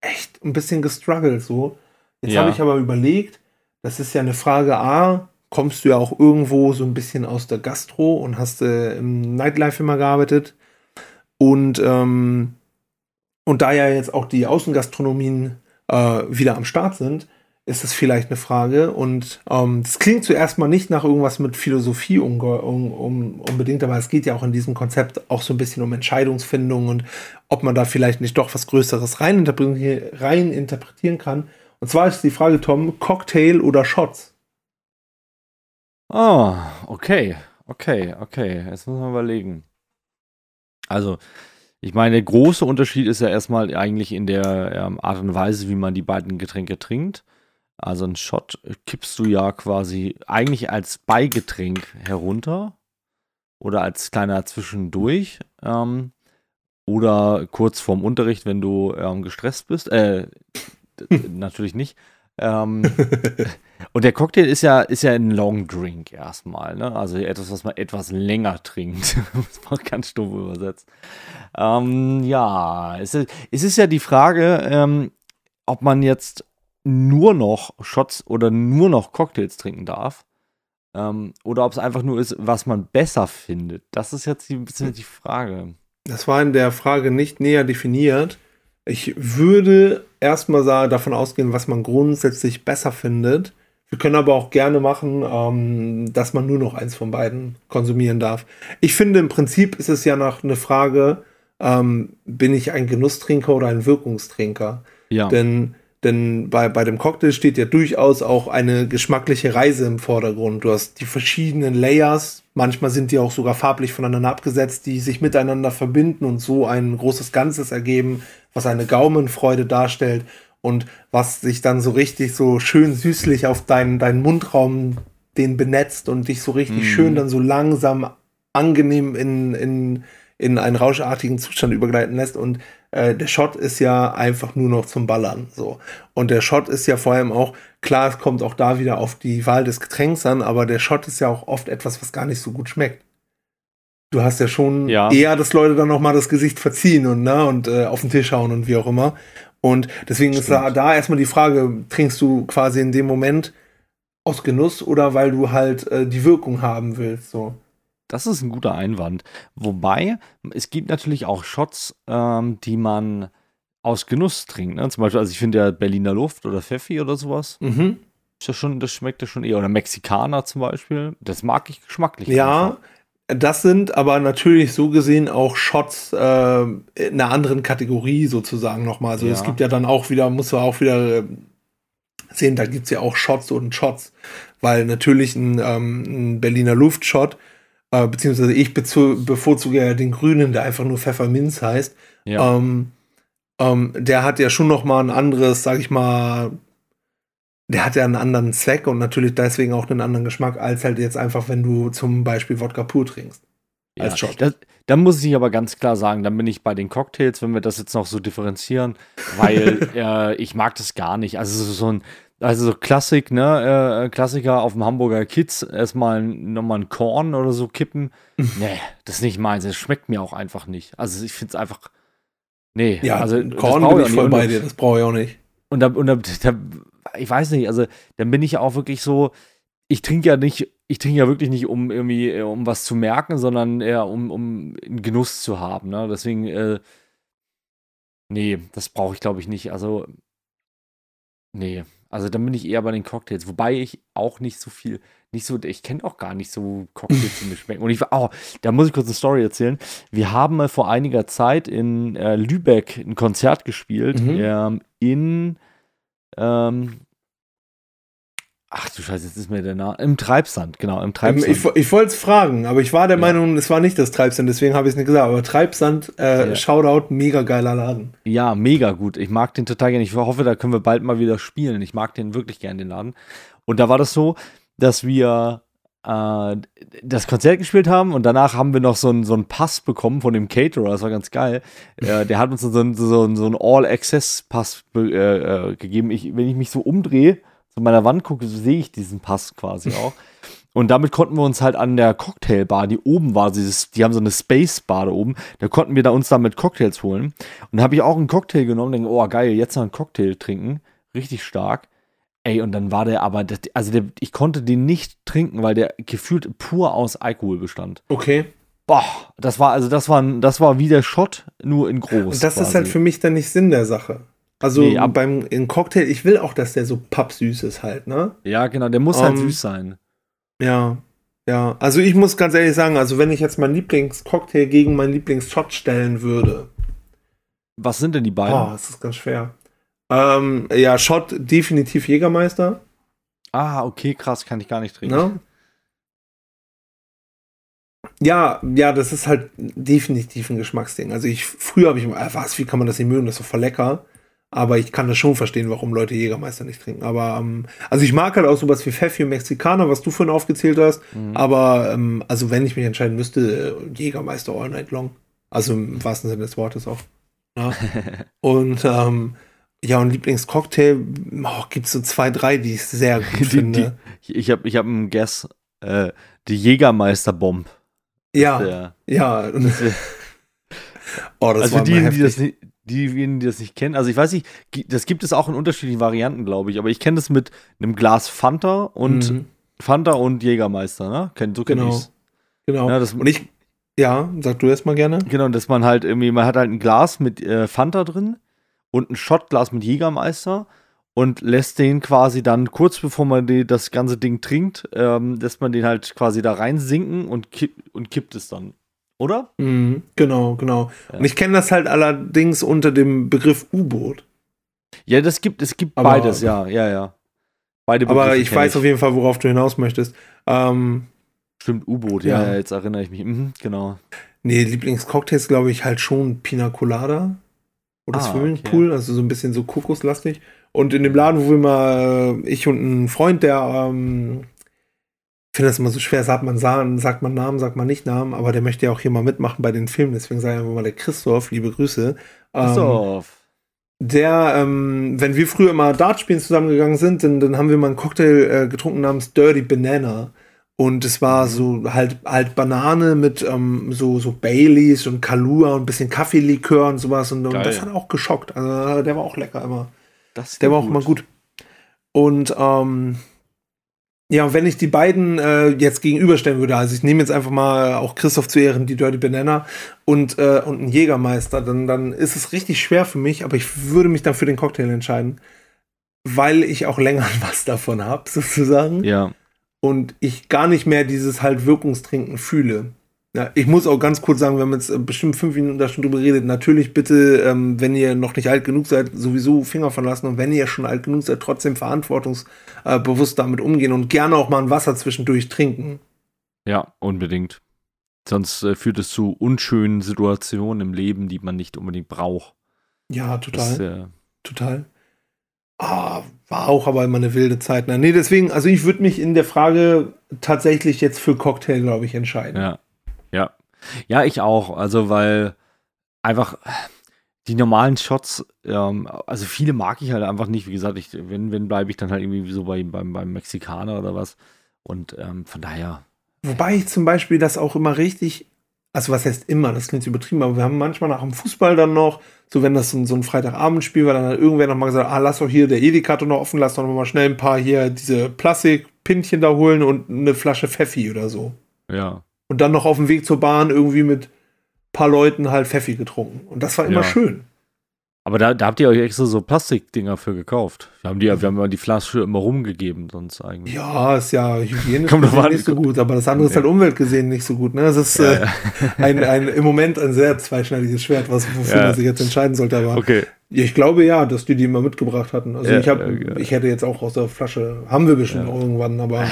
A: echt ein bisschen gestruggelt so. Jetzt ja. habe ich aber überlegt, das ist ja eine Frage A, kommst du ja auch irgendwo so ein bisschen aus der Gastro und hast äh, im Nightlife immer gearbeitet. Und, ähm, und da ja jetzt auch die Außengastronomien äh, wieder am Start sind, ist das vielleicht eine Frage. Und ähm, klingt zuerst mal nicht nach irgendwas mit Philosophie um, um, unbedingt, aber es geht ja auch in diesem Konzept auch so ein bisschen um Entscheidungsfindung und ob man da vielleicht nicht doch was Größeres rein, interpretieren, rein kann. Und zwar ist die Frage, Tom, Cocktail oder Shots?
B: Ah, okay, okay, okay. Jetzt muss man überlegen. Also, ich meine, der große Unterschied ist ja erstmal eigentlich in der ähm, Art und Weise, wie man die beiden Getränke trinkt. Also ein Shot kippst du ja quasi eigentlich als Beigetränk herunter oder als kleiner Zwischendurch ähm, oder kurz vorm Unterricht, wenn du ähm, gestresst bist. Äh, natürlich nicht. Ähm, und der Cocktail ist ja, ist ja ein Long Drink erstmal, ne? Also etwas, was man etwas länger trinkt. das war ganz stumpf übersetzt. Ähm, ja, es ist, es ist ja die Frage, ähm, ob man jetzt nur noch Shots oder nur noch Cocktails trinken darf. Ähm, oder ob es einfach nur ist, was man besser findet. Das ist jetzt ein bisschen die Frage.
A: Das war in der Frage nicht näher definiert. Ich würde erstmal davon ausgehen, was man grundsätzlich besser findet. Wir können aber auch gerne machen, ähm, dass man nur noch eins von beiden konsumieren darf. Ich finde, im Prinzip ist es ja noch eine Frage, ähm, bin ich ein Genusstrinker oder ein Wirkungstrinker? Ja. Denn denn bei, bei dem Cocktail steht ja durchaus auch eine geschmackliche Reise im Vordergrund. Du hast die verschiedenen Layers, manchmal sind die auch sogar farblich voneinander abgesetzt, die sich miteinander verbinden und so ein großes Ganzes ergeben, was eine Gaumenfreude darstellt und was sich dann so richtig so schön süßlich auf deinen, deinen Mundraum den benetzt und dich so richtig mm. schön dann so langsam angenehm in, in, in einen rauschartigen Zustand übergleiten lässt und äh, der Shot ist ja einfach nur noch zum Ballern. So. Und der Shot ist ja vor allem auch, klar, es kommt auch da wieder auf die Wahl des Getränks an, aber der Shot ist ja auch oft etwas, was gar nicht so gut schmeckt. Du hast ja schon ja. eher, dass Leute dann nochmal das Gesicht verziehen und, ne, und äh, auf den Tisch hauen und wie auch immer. Und deswegen Stimmt. ist da, da erstmal die Frage, trinkst du quasi in dem Moment aus Genuss oder weil du halt äh, die Wirkung haben willst, so.
B: Das ist ein guter Einwand. Wobei, es gibt natürlich auch Shots, ähm, die man aus Genuss trinkt. Ne? Zum Beispiel, also ich finde ja Berliner Luft oder Pfeffi oder sowas. Mhm. Ist ja schon, das schmeckt ja schon eher. Oder Mexikaner zum Beispiel. Das mag ich geschmacklich.
A: Ja, einfach. Das sind aber natürlich so gesehen auch Shots äh, in einer anderen Kategorie sozusagen nochmal. Also ja. es gibt ja dann auch wieder, muss man auch wieder äh, sehen, da gibt es ja auch Shots und Shots. Weil natürlich ein, ähm, ein Berliner Luftshot äh, beziehungsweise ich bevorzuge ja den Grünen, der einfach nur Pfefferminz heißt. Ja. Ähm, ähm, der hat ja schon noch mal ein anderes, sag ich mal, der hat ja einen anderen Zweck und natürlich deswegen auch einen anderen Geschmack, als halt jetzt einfach, wenn du zum Beispiel Wodka pur trinkst.
B: Ja, als Shot. Das, dann muss ich aber ganz klar sagen, dann bin ich bei den Cocktails, wenn wir das jetzt noch so differenzieren, weil äh, ich mag das gar nicht. Also so ein, also so Klassik, ne? Äh, Klassiker auf dem Hamburger Kids, erstmal nochmal ein Korn oder so kippen. nee, das ist nicht meins. Das schmeckt mir auch einfach nicht. Also ich finde es einfach. Nee,
A: ja,
B: also
A: Korn bin ich voll bei dir, das brauche ich auch nicht.
B: Und da, und da, da, ich weiß nicht, also dann bin ich auch wirklich so, ich trinke ja nicht, ich trinke ja wirklich nicht, um irgendwie, äh, um was zu merken, sondern eher um, um einen Genuss zu haben. Ne? Deswegen, äh, nee, das brauche ich, glaube ich, nicht. Also, nee, also dann bin ich eher bei den Cocktails, wobei ich auch nicht so viel, nicht so, ich kenne auch gar nicht so Cocktails, die mir schmecken. Und ich war, oh, da muss ich kurz eine Story erzählen. Wir haben mal vor einiger Zeit in äh, Lübeck ein Konzert gespielt, mhm. ähm, in, ähm, Ach du Scheiße, jetzt ist mir der Name. Im Treibsand, genau, im Treibsand.
A: Ähm, ich, ich wollte es fragen, aber ich war der ja. Meinung, es war nicht das Treibsand, deswegen habe ich es nicht gesagt. Aber Treibsand, äh, ja. Shoutout, mega geiler Laden.
B: Ja, mega gut. Ich mag den total gerne. Ich hoffe, da können wir bald mal wieder spielen. Ich mag den wirklich gerne, den Laden. Und da war das so, dass wir äh, das Konzert gespielt haben und danach haben wir noch so einen so Pass bekommen von dem Caterer, das war ganz geil. Äh, der hat uns so einen, so so einen All-Access-Pass äh, äh, gegeben. Ich, wenn ich mich so umdrehe, zu meiner Wand gucke, sehe ich diesen Pass quasi auch. Und damit konnten wir uns halt an der Cocktailbar, die oben war, dieses, die haben so eine Space-Bar da oben, da konnten wir da uns damit Cocktails holen. Und da habe ich auch einen Cocktail genommen, denke, oh geil, jetzt noch einen Cocktail trinken. Richtig stark. Ey, und dann war der aber, das, also der, ich konnte den nicht trinken, weil der gefühlt pur aus Alkohol bestand.
A: Okay.
B: Boah, das war, also das war, das war wie der Shot, nur in groß.
A: Und das quasi. ist halt für mich dann nicht Sinn der Sache. Also nee, beim in Cocktail, ich will auch, dass der so pappsüß ist halt, ne?
B: Ja, genau, der muss um, halt ähm, süß sein.
A: Ja, ja. Also ich muss ganz ehrlich sagen, also wenn ich jetzt meinen Lieblingscocktail gegen meinen Lieblingsshot stellen würde.
B: Was sind denn die beiden?
A: Oh, das ist ganz schwer. Ähm, ja, Shot definitiv Jägermeister.
B: Ah, okay, krass, kann ich gar nicht trinken. No?
A: Ja, ja, das ist halt definitiv ein Geschmacksding. Also ich, früher habe ich immer, äh, was, wie kann man das nicht mögen, das ist doch voll lecker. Aber ich kann das schon verstehen, warum Leute Jägermeister nicht trinken. Aber, ähm, also ich mag halt auch sowas wie Pfeffi und Mexikaner, was du vorhin aufgezählt hast. Mhm. Aber, ähm, also wenn ich mich entscheiden müsste, Jägermeister all night long. Also im wahrsten Sinne des Wortes auch. Ja. und, ähm, ja, und Lieblingscocktail oh, gibt es so zwei, drei, die ich sehr gut die, finde.
B: Die, ich habe ich hab einen Guess, äh, die Jägermeister-Bomb.
A: Ja, der, ja.
B: oh, das also die, die das, nicht, diejenigen, die das nicht kennen, also ich weiß nicht, das gibt es auch in unterschiedlichen Varianten, glaube ich, aber ich kenne das mit einem Glas Fanta und mhm. Fanta und Jägermeister, ne? Kenn, so kenne
A: genau.
B: ich's.
A: Genau. Ja, das, und ich, ja, sag du erst mal gerne.
B: Genau, dass man halt irgendwie, man hat halt ein Glas mit äh, Fanta drin und ein Shotglas mit Jägermeister und lässt den quasi dann kurz bevor man die, das ganze Ding trinkt, ähm, lässt man den halt quasi da reinsinken und, kipp, und kippt es dann oder?
A: Mhm, genau, genau. Ja. Und ich kenne das halt allerdings unter dem Begriff U-Boot.
B: Ja, das gibt, es gibt aber, beides, ja, ja, ja.
A: Beide Begriffe aber ich weiß ich. auf jeden Fall, worauf du hinaus möchtest. Ähm,
B: Stimmt, U-Boot, ja. ja, jetzt erinnere ich mich. Mhm, genau.
A: Nee, Lieblingscocktails glaube ich halt schon Pina Colada oder ah, Swimmingpool, okay. also so ein bisschen so kokoslastig. Und in dem Laden, wo wir mal, ich und ein Freund, der ähm, ich finde das immer so schwer, sagt man, sagt man Namen, sagt man nicht Namen, aber der möchte ja auch hier mal mitmachen bei den Filmen, deswegen sage ich einfach mal der Christoph, liebe Grüße.
B: Ähm, Christoph.
A: Der, ähm, wenn wir früher immer Dart spielen zusammengegangen sind, dann, dann haben wir mal einen Cocktail äh, getrunken namens Dirty Banana. Und es war so halt, halt Banane mit ähm, so, so Baileys und Kalua und ein bisschen Kaffeelikör und sowas. Und, und, das hat auch geschockt. Also der war auch lecker immer. der war auch immer gut. Und ähm, ja, wenn ich die beiden äh, jetzt gegenüberstellen würde, also ich nehme jetzt einfach mal auch Christoph zu Ehren, die Dirty Banana und, äh, und einen Jägermeister, dann, dann ist es richtig schwer für mich, aber ich würde mich dann für den Cocktail entscheiden, weil ich auch länger was davon habe, sozusagen.
B: Ja.
A: Und ich gar nicht mehr dieses halt Wirkungstrinken fühle. Ja, ich muss auch ganz kurz sagen, wir haben jetzt äh, bestimmt fünf Minuten da schon drüber geredet. Natürlich bitte, ähm, wenn ihr noch nicht alt genug seid, sowieso Finger von lassen. Und wenn ihr schon alt genug seid, trotzdem verantwortungsbewusst damit umgehen und gerne auch mal ein Wasser zwischendurch trinken.
B: Ja, unbedingt. Sonst äh, führt es zu unschönen Situationen im Leben, die man nicht unbedingt braucht.
A: Ja, total. Das, äh, total. Ah, war auch aber immer eine wilde Zeit. Ne? Nee, deswegen, also ich würde mich in der Frage tatsächlich jetzt für Cocktail, glaube ich, entscheiden.
B: Ja. Ja. Ja, ich auch. Also, weil einfach die normalen Shots, ähm, also viele mag ich halt einfach nicht. Wie gesagt, ich, wenn, wenn bleibe ich dann halt irgendwie so bei, beim, beim Mexikaner oder was. Und ähm, von daher.
A: Wobei ich zum Beispiel das auch immer richtig, also was heißt immer, das klingt übertrieben, aber wir haben manchmal nach dem Fußball dann noch, so wenn das so, so ein Freitagabendspiel war, dann hat irgendwer noch mal gesagt, ah, lass doch hier der Edeka noch offen, lass doch noch mal schnell ein paar hier diese Plastikpinchen da holen und eine Flasche Pfeffi oder so.
B: Ja
A: und dann noch auf dem Weg zur Bahn irgendwie mit ein paar Leuten halt Pfeffi getrunken. Und das war immer ja. schön.
B: Aber da, da, habt ihr euch extra so Plastikdinger für gekauft. Wir haben die, wir haben die Flasche immer rumgegeben, sonst eigentlich.
A: Ja, ist ja hygienisch nicht so gut, aber das andere ist halt umweltgesehen nicht so gut. Ne? Das ist ja, äh, ein, ein, im Moment ein sehr zweischneidiges Schwert, was, wofür ja. man sich jetzt entscheiden sollte. Aber
B: okay.
A: ich glaube ja, dass die die immer mitgebracht hatten. Also ich, hab, ich hätte jetzt auch aus der Flasche, haben wir bestimmt irgendwann, aber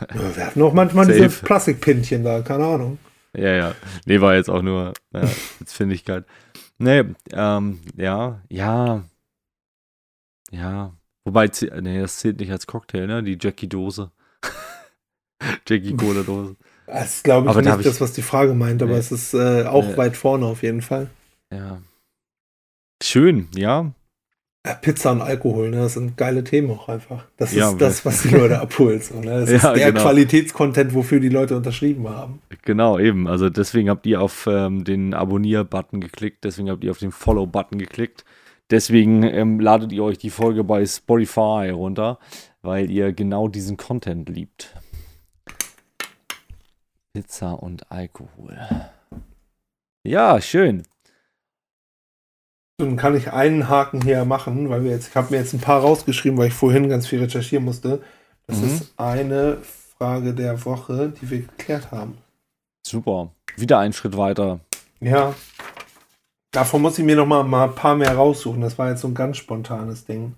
A: Ja, wir hatten auch manchmal Safe. diese Plastikpinchen da, keine Ahnung.
B: Ja, ja. Nee, war jetzt auch nur ja, Witzfindigkeit. Nee, ähm, ja, ja. Ja. Wobei, nee, das zählt nicht als Cocktail, ne? Die Jackie-Dose. Jackie-Cola-Dose.
A: Das ist, glaube ich, aber nicht das, was die Frage meint, aber nee. es ist äh, auch nee. weit vorne auf jeden Fall.
B: Ja. Schön, ja.
A: Pizza und Alkohol, ne? das sind geile Themen auch einfach. Das ja, ist das, was die Leute abholt. So, ne? Das ja, ist der genau. Qualitätscontent, wofür die Leute unterschrieben haben.
B: Genau, eben. Also deswegen habt ihr auf ähm, den Abonnier-Button geklickt, deswegen habt ihr auf den Follow-Button geklickt. Deswegen ähm, ladet ihr euch die Folge bei Spotify runter, weil ihr genau diesen Content liebt. Pizza und Alkohol. Ja, schön.
A: Dann kann ich einen Haken hier machen, weil wir jetzt, ich habe mir jetzt ein paar rausgeschrieben, weil ich vorhin ganz viel recherchieren musste. Das mhm. ist eine Frage der Woche, die wir geklärt haben.
B: Super. Wieder einen Schritt weiter.
A: Ja. Davon muss ich mir noch mal, mal ein paar mehr raussuchen. Das war jetzt so ein ganz spontanes Ding.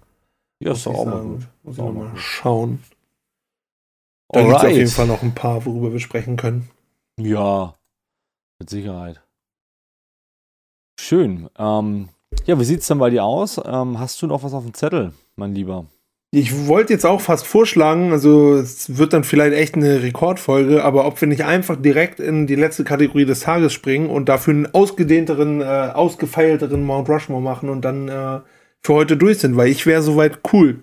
B: Ja, ist doch auch mal gut.
A: Muss ich auch mal schauen. Da gibt es auf jeden Fall noch ein paar, worüber wir sprechen können.
B: Ja, mit Sicherheit. Schön. Ähm, ja, wie sieht es denn bei dir aus? Ähm, hast du noch was auf dem Zettel, mein Lieber?
A: Ich wollte jetzt auch fast vorschlagen, also es wird dann vielleicht echt eine Rekordfolge, aber ob wir nicht einfach direkt in die letzte Kategorie des Tages springen und dafür einen ausgedehnteren, äh, ausgefeilteren Mount Rushmore machen und dann äh, für heute durch sind, weil ich wäre soweit cool.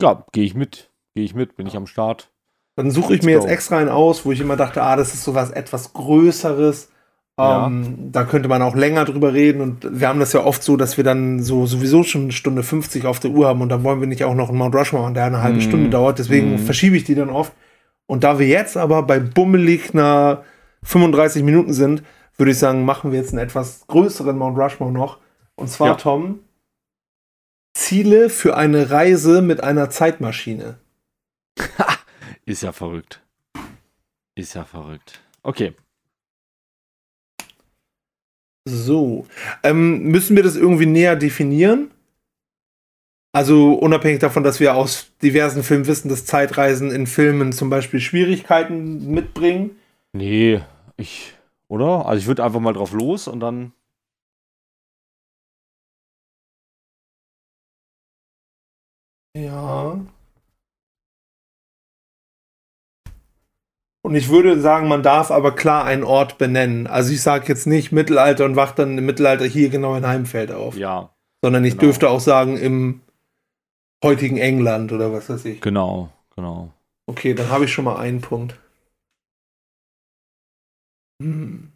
B: Ja, gehe ich mit. Gehe ich mit, bin ich am Start.
A: Dann suche ich mir jetzt extra einen aus, wo ich immer dachte, ah, das ist sowas etwas Größeres. Ja. Ähm, da könnte man auch länger drüber reden und wir haben das ja oft so, dass wir dann so sowieso schon eine Stunde 50 auf der Uhr haben und dann wollen wir nicht auch noch einen Mount Rushmore machen, der eine halbe mm. Stunde dauert, deswegen mm. verschiebe ich die dann oft. Und da wir jetzt aber bei bummelig einer 35 Minuten sind, würde ich sagen, machen wir jetzt einen etwas größeren Mount Rushmore noch. Und zwar, ja. Tom, Ziele für eine Reise mit einer Zeitmaschine.
B: Ist ja verrückt. Ist ja verrückt. Okay.
A: So. Ähm, müssen wir das irgendwie näher definieren? Also unabhängig davon, dass wir aus diversen Filmen wissen, dass Zeitreisen in Filmen zum Beispiel Schwierigkeiten mitbringen.
B: Nee, ich, oder? Also ich würde einfach mal drauf los und dann.
A: Ja. Und ich würde sagen, man darf aber klar einen Ort benennen. Also ich sage jetzt nicht Mittelalter und wacht dann im Mittelalter hier genau in Heimfeld auf.
B: Ja.
A: Sondern ich genau. dürfte auch sagen im heutigen England oder was weiß ich.
B: Genau, genau.
A: Okay, dann habe ich schon mal einen Punkt. Hm.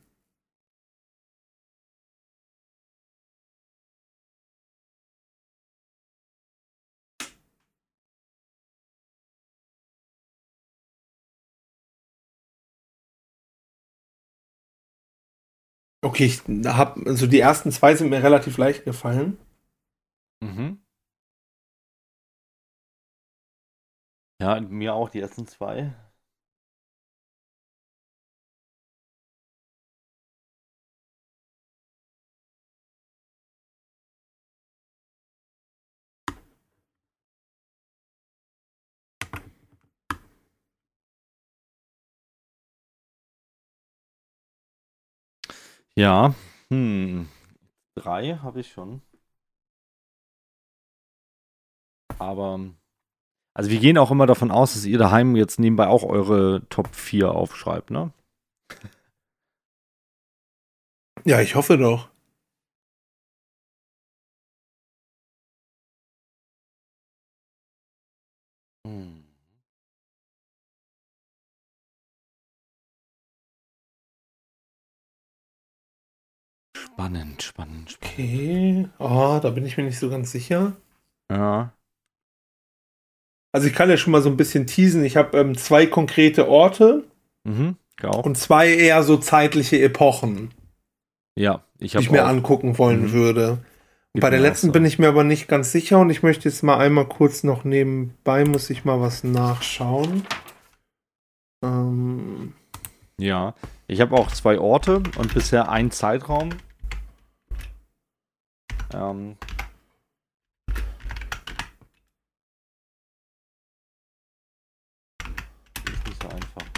A: Okay, ich habe, also die ersten zwei sind mir relativ leicht gefallen.
B: Mhm. Ja, mir auch die ersten zwei. Ja, hm. Drei habe ich schon. Aber, also wir gehen auch immer davon aus, dass ihr daheim jetzt nebenbei auch eure Top 4 aufschreibt, ne?
A: Ja, ich hoffe doch.
B: Spannend, spannend, spannend.
A: Okay. Oh, da bin ich mir nicht so ganz sicher.
B: Ja.
A: Also ich kann ja schon mal so ein bisschen teasen. Ich habe ähm, zwei konkrete Orte.
B: Mhm,
A: auch. Und zwei eher so zeitliche Epochen.
B: Ja,
A: ich habe. Die ich mir auch. angucken wollen mhm. würde. Bei der letzten so. bin ich mir aber nicht ganz sicher und ich möchte jetzt mal einmal kurz noch nebenbei, muss ich mal was nachschauen. Ähm.
B: Ja, ich habe auch zwei Orte und bisher einen Zeitraum. Ähm, ist nicht so einfach.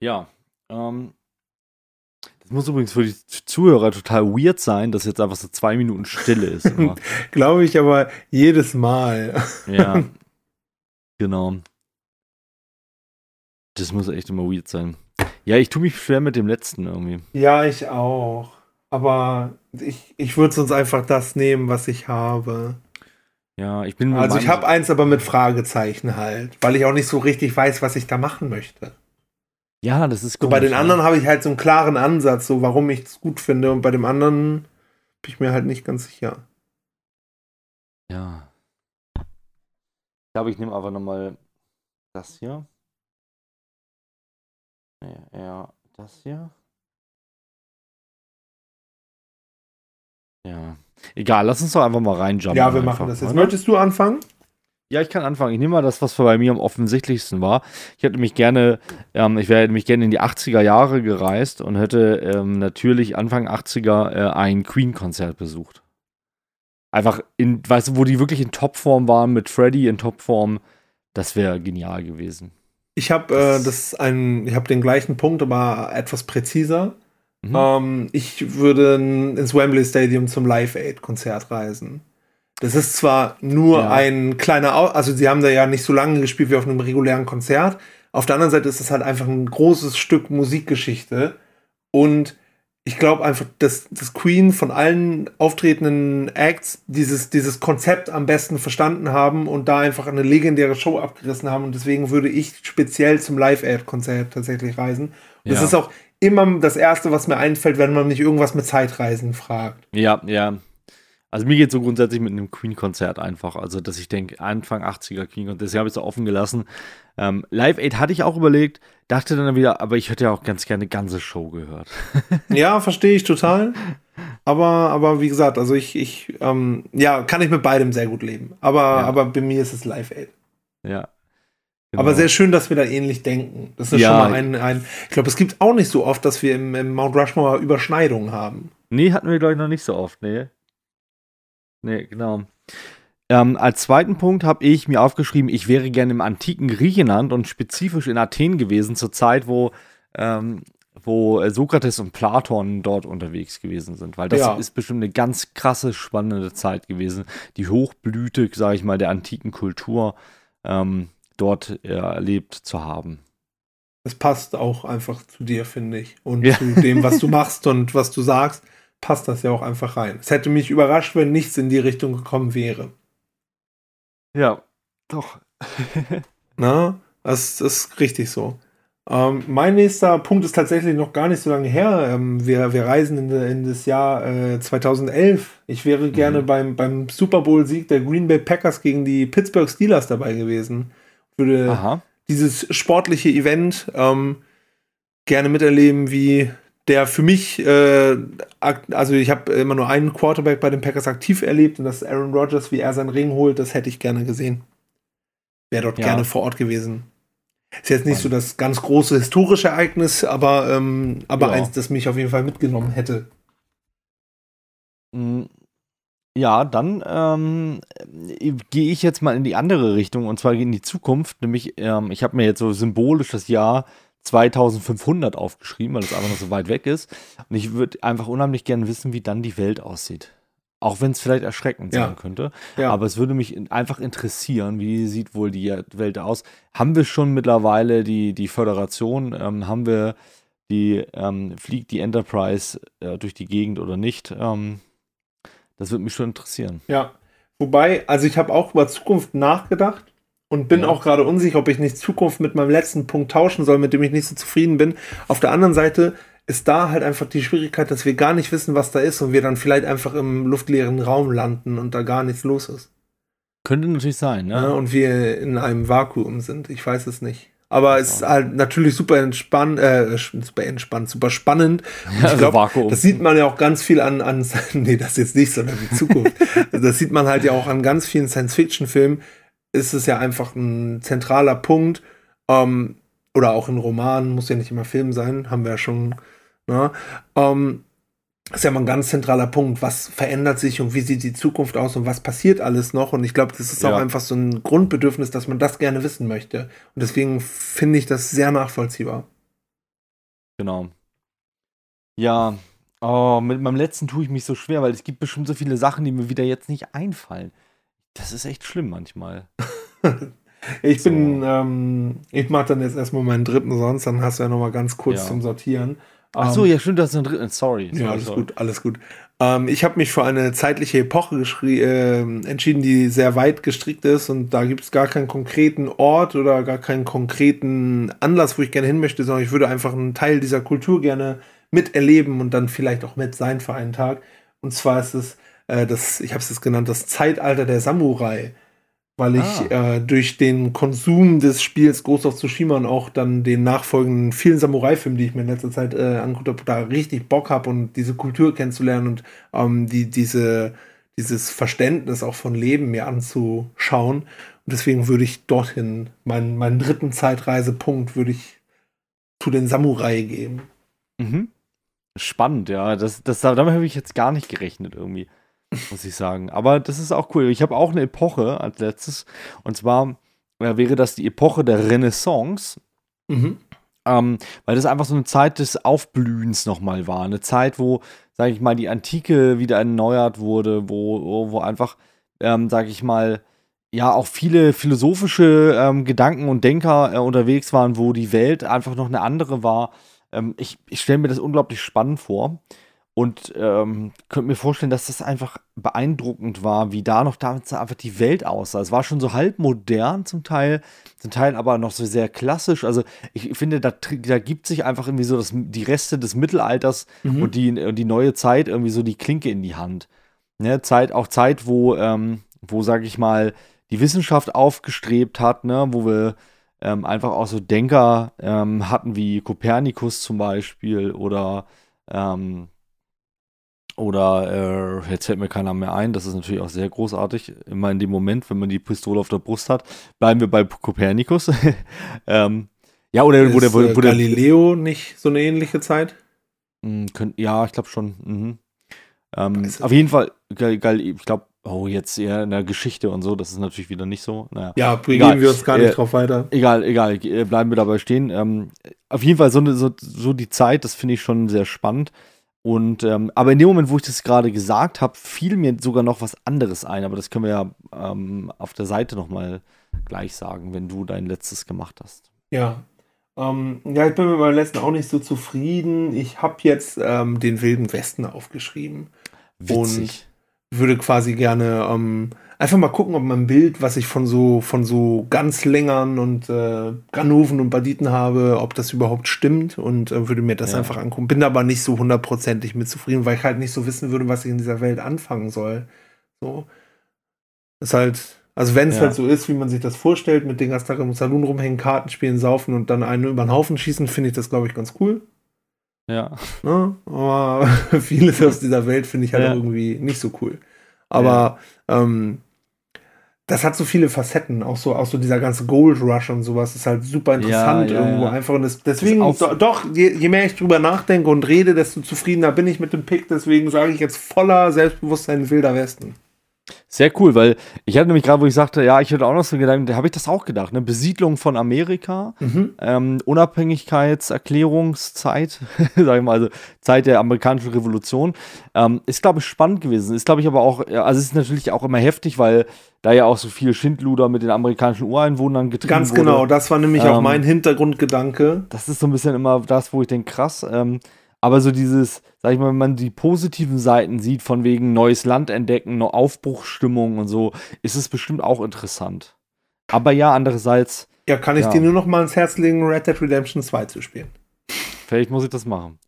B: Ja, ähm, Das muss übrigens für die Zuhörer total weird sein, dass jetzt einfach so zwei Minuten Stille ist.
A: Glaube ich aber jedes Mal.
B: ja. Genau. Das muss echt immer weird sein. Ja, ich tue mich schwer mit dem letzten irgendwie.
A: Ja, ich auch. Aber ich, ich würde sonst einfach das nehmen, was ich habe.
B: Ja, ich bin.
A: Also ich habe eins aber mit Fragezeichen halt, weil ich auch nicht so richtig weiß, was ich da machen möchte.
B: Ja, das ist
A: gut. So bei den anderen habe ich halt so einen klaren Ansatz, so warum ich es gut finde, und bei dem anderen bin ich mir halt nicht ganz sicher.
B: Ja. Ich glaube, ich nehme einfach nochmal das hier. Ja, ja, das hier. Ja. Egal, lass uns doch einfach mal reinjumpen.
A: Ja, wir einfach, machen das jetzt. Oder? Möchtest du anfangen?
B: Ja, ich kann anfangen. Ich nehme mal das, was bei mir am offensichtlichsten war. Ich hätte mich gerne, ähm, ich wäre mich gerne in die 80er Jahre gereist und hätte ähm, natürlich Anfang 80er äh, ein Queen-Konzert besucht. Einfach in, weißt du, wo die wirklich in Topform waren, mit Freddy in Topform. Das wäre genial gewesen.
A: Ich habe äh, das ein, ich habe den gleichen Punkt, aber etwas präziser. Mhm. Ähm, ich würde ins Wembley Stadium zum Live Aid Konzert reisen. Das ist zwar nur ja. ein kleiner, Au also sie haben da ja nicht so lange gespielt wie auf einem regulären Konzert. Auf der anderen Seite ist es halt einfach ein großes Stück Musikgeschichte und ich glaube einfach, dass das Queen von allen auftretenden Acts dieses, dieses Konzept am besten verstanden haben und da einfach eine legendäre Show abgerissen haben. Und deswegen würde ich speziell zum Live-Aid-Konzert tatsächlich reisen. Und ja. das ist auch immer das Erste, was mir einfällt, wenn man mich irgendwas mit Zeitreisen fragt.
B: Ja, ja. Also mir geht so grundsätzlich mit einem Queen-Konzert einfach. Also, dass ich denke, Anfang 80er Queen-Konzert, deswegen habe ich es offen gelassen. Ähm, Live Aid hatte ich auch überlegt, dachte dann wieder, aber ich hätte ja auch ganz gerne eine ganze Show gehört.
A: ja, verstehe ich total. Aber, aber wie gesagt, also ich, ich ähm, ja, kann ich mit beidem sehr gut leben. Aber, ja. aber bei mir ist es Live Aid.
B: Ja.
A: Genau. Aber sehr schön, dass wir da ähnlich denken. Das ist ja. schon mal ein, ein ich glaube, es gibt auch nicht so oft, dass wir im, im Mount Rushmore Überschneidungen haben.
B: Nee, hatten wir, glaube ich, noch nicht so oft, nee. Nee, genau. Ähm, als zweiten Punkt habe ich mir aufgeschrieben, ich wäre gerne im antiken Griechenland und spezifisch in Athen gewesen, zur Zeit, wo, ähm, wo Sokrates und Platon dort unterwegs gewesen sind. Weil das ja. ist bestimmt eine ganz krasse, spannende Zeit gewesen. Die Hochblüte, sage ich mal, der antiken Kultur ähm, dort äh, erlebt zu haben.
A: Das passt auch einfach zu dir, finde ich. Und ja. zu dem, was du machst und was du sagst passt das ja auch einfach rein. Es hätte mich überrascht, wenn nichts in die Richtung gekommen wäre.
B: Ja, doch.
A: Na, das, das ist richtig so. Ähm, mein nächster Punkt ist tatsächlich noch gar nicht so lange her. Ähm, wir, wir reisen in, in das Jahr äh, 2011. Ich wäre mhm. gerne beim, beim Super Bowl-Sieg der Green Bay Packers gegen die Pittsburgh Steelers dabei gewesen. Würde Aha. dieses sportliche Event ähm, gerne miterleben, wie der für mich, äh, also ich habe immer nur einen Quarterback bei den Packers aktiv erlebt und das ist Aaron Rodgers, wie er seinen Ring holt, das hätte ich gerne gesehen. Wäre dort ja. gerne vor Ort gewesen. Ist jetzt nicht so das ganz große historische Ereignis, aber, ähm, aber ja. eins, das mich auf jeden Fall mitgenommen hätte.
B: Mm, ja, dann ähm, gehe ich jetzt mal in die andere Richtung und zwar in die Zukunft. Nämlich, ähm, ich habe mir jetzt so symbolisch das Jahr 2500 aufgeschrieben, weil es einfach noch so weit weg ist. Und ich würde einfach unheimlich gerne wissen, wie dann die Welt aussieht. Auch wenn es vielleicht erschreckend ja. sein könnte. Ja. Aber es würde mich einfach interessieren, wie sieht wohl die Welt aus. Haben wir schon mittlerweile die, die Föderation? Ähm, haben wir die, ähm, fliegt die Enterprise äh, durch die Gegend oder nicht? Ähm, das würde mich schon interessieren.
A: Ja. Wobei, also ich habe auch über Zukunft nachgedacht und bin ja. auch gerade unsicher, ob ich nicht Zukunft mit meinem letzten Punkt tauschen soll, mit dem ich nicht so zufrieden bin. Auf der anderen Seite ist da halt einfach die Schwierigkeit, dass wir gar nicht wissen, was da ist und wir dann vielleicht einfach im luftleeren Raum landen und da gar nichts los ist.
B: Könnte natürlich sein, ne? Ja,
A: und wir in einem Vakuum sind. Ich weiß es nicht. Aber es ist halt natürlich super entspannt, äh, super entspannt, super spannend. Und ich glaube, also das sieht man ja auch ganz viel an, an, nee, das jetzt nicht, sondern die Zukunft. das sieht man halt ja auch an ganz vielen Science-Fiction-Filmen, ist es ja einfach ein zentraler Punkt. Ähm, oder auch in Romanen, muss ja nicht immer Film sein, haben wir ja schon. Ne? Ähm, ist ja mal ein ganz zentraler Punkt. Was verändert sich und wie sieht die Zukunft aus und was passiert alles noch? Und ich glaube, das ist ja. auch einfach so ein Grundbedürfnis, dass man das gerne wissen möchte. Und deswegen finde ich das sehr nachvollziehbar.
B: Genau. Ja, oh, mit meinem letzten tue ich mich so schwer, weil es gibt bestimmt so viele Sachen, die mir wieder jetzt nicht einfallen. Das ist echt schlimm manchmal.
A: ich so. bin, ähm, ich mache dann jetzt erstmal meinen dritten sonst, dann hast du ja nochmal ganz kurz ja. zum Sortieren.
B: Ach so, ähm, ja, stimmt, das ist ein dritten. Sorry.
A: sorry ja, alles sorry. gut, alles gut. Ähm, ich habe mich für eine zeitliche Epoche äh, entschieden, die sehr weit gestrickt ist und da gibt es gar keinen konkreten Ort oder gar keinen konkreten Anlass, wo ich gerne hin möchte, sondern ich würde einfach einen Teil dieser Kultur gerne miterleben und dann vielleicht auch mit sein für einen Tag. Und zwar ist es äh, das, ich habe es jetzt genannt, das Zeitalter der Samurai weil ich ah. äh, durch den Konsum des Spiels Ghost of Tsushima und auch dann den nachfolgenden vielen Samurai-Filmen, die ich mir in letzter Zeit äh, angeguckt habe, da richtig Bock habe und diese Kultur kennenzulernen und ähm, die, diese, dieses Verständnis auch von Leben mir anzuschauen. Und deswegen würde ich dorthin, meinen, meinen dritten Zeitreisepunkt würde ich zu den Samurai geben.
B: Mhm. Spannend, ja. Das, das, damit habe ich jetzt gar nicht gerechnet irgendwie muss ich sagen. Aber das ist auch cool. Ich habe auch eine Epoche als letztes. Und zwar äh, wäre das die Epoche der Renaissance. Mhm. Ähm, weil das einfach so eine Zeit des Aufblühens nochmal war. Eine Zeit, wo, sage ich mal, die Antike wieder erneuert wurde, wo, wo, wo einfach, ähm, sage ich mal, ja, auch viele philosophische ähm, Gedanken und Denker äh, unterwegs waren, wo die Welt einfach noch eine andere war. Ähm, ich ich stelle mir das unglaublich spannend vor. Und ähm, könnte mir vorstellen, dass das einfach beeindruckend war, wie da noch damals einfach die Welt aussah. Es war schon so halb modern zum Teil, zum Teil aber noch so sehr klassisch. Also ich finde, da, da gibt sich einfach irgendwie so das, die Reste des Mittelalters mhm. und, die, und die neue Zeit irgendwie so die Klinke in die Hand. Ne? Zeit, auch Zeit, wo, ähm, wo, sag ich mal, die Wissenschaft aufgestrebt hat, ne? wo wir ähm, einfach auch so Denker ähm, hatten wie Kopernikus zum Beispiel oder ähm, oder äh, jetzt fällt mir keiner mehr ein, das ist natürlich auch sehr großartig. Immer in dem Moment, wenn man die Pistole auf der Brust hat, bleiben wir bei Kopernikus. ähm, ja, oder
A: ist, wo der, wo, wo Galileo nicht so eine ähnliche Zeit?
B: Hm, könnt, ja, ich glaube schon. Mhm. Ähm, auf jeden Fall, ich glaube, oh, jetzt eher in der Geschichte und so, das ist natürlich wieder nicht so. Naja.
A: Ja, begeben wir uns gar nicht äh, drauf weiter.
B: Egal, egal, äh, bleiben wir dabei stehen. Ähm, auf jeden Fall so, so, so die Zeit, das finde ich schon sehr spannend. Und ähm, aber in dem Moment, wo ich das gerade gesagt habe, fiel mir sogar noch was anderes ein. Aber das können wir ja ähm, auf der Seite noch mal gleich sagen, wenn du dein letztes gemacht hast.
A: Ja, ähm, ja, ich bin mit meinem letzten auch nicht so zufrieden. Ich habe jetzt ähm, den Wilden Westen aufgeschrieben Witzig. und würde quasi gerne ähm, einfach mal gucken, ob mein Bild, was ich von so, von so Ganzlängern und äh, Ganoven und Banditen habe, ob das überhaupt stimmt und äh, würde mir das ja. einfach angucken. Bin aber nicht so hundertprozentig mit zufrieden, weil ich halt nicht so wissen würde, was ich in dieser Welt anfangen soll. So. Ist halt, also wenn es ja. halt so ist, wie man sich das vorstellt, mit den ganzen Tag im Salon rumhängen, Karten spielen, saufen und dann einen über den Haufen schießen, finde ich das, glaube ich, ganz cool.
B: Ja.
A: Ne? Aber vieles aus dieser Welt finde ich halt ja. irgendwie nicht so cool. Aber ähm, das hat so viele Facetten, auch so, auch so dieser ganze Gold Rush und sowas ist halt super interessant ja, ja, irgendwo ja. einfach. Und das, deswegen, das do, doch, je, je, mehr ich drüber nachdenke und rede, desto zufriedener bin ich mit dem Pick. Deswegen sage ich jetzt voller Selbstbewusstsein Wilder Westen.
B: Sehr cool, weil ich hatte nämlich gerade, wo ich sagte, ja, ich hätte auch noch so Gedanken, da habe ich das auch gedacht, ne? Besiedlung von Amerika, mhm. ähm, Unabhängigkeitserklärungszeit, sag ich mal, also Zeit der amerikanischen Revolution, ähm, ist, glaube ich, spannend gewesen. Ist, glaube ich, aber auch, also es ist natürlich auch immer heftig, weil da ja auch so viel Schindluder mit den amerikanischen Ureinwohnern getrieben
A: Ganz wurde. genau, das war nämlich ähm, auch mein Hintergrundgedanke.
B: Das ist so ein bisschen immer das, wo ich denke, krass, ähm, aber so dieses, sag ich mal, wenn man die positiven Seiten sieht, von wegen neues Land entdecken, Aufbruchsstimmung und so, ist es bestimmt auch interessant. Aber ja, andererseits.
A: Ja, kann ich ja. dir nur noch mal ins Herz legen, Red Dead Redemption 2 zu spielen.
B: Vielleicht muss ich das machen.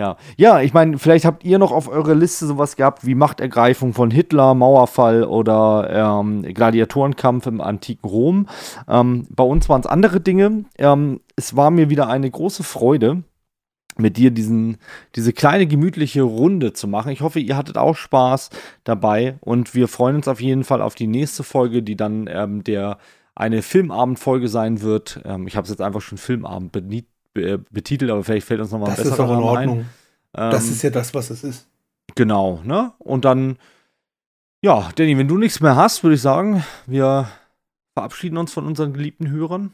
B: Ja, ja, ich meine, vielleicht habt ihr noch auf eurer Liste sowas gehabt wie Machtergreifung von Hitler, Mauerfall oder ähm, Gladiatorenkampf im antiken Rom. Ähm, bei uns waren es andere Dinge. Ähm, es war mir wieder eine große Freude, mit dir diesen, diese kleine gemütliche Runde zu machen. Ich hoffe, ihr hattet auch Spaß dabei und wir freuen uns auf jeden Fall auf die nächste Folge, die dann ähm, der eine Filmabendfolge sein wird. Ähm, ich habe es jetzt einfach schon Filmabend betitelt, aber vielleicht fällt uns noch mal
A: das besser ist auch in Ordnung. ein. das ähm, ist ja das, was es ist.
B: Genau, ne? Und dann, ja, Danny, wenn du nichts mehr hast, würde ich sagen, wir verabschieden uns von unseren geliebten Hörern.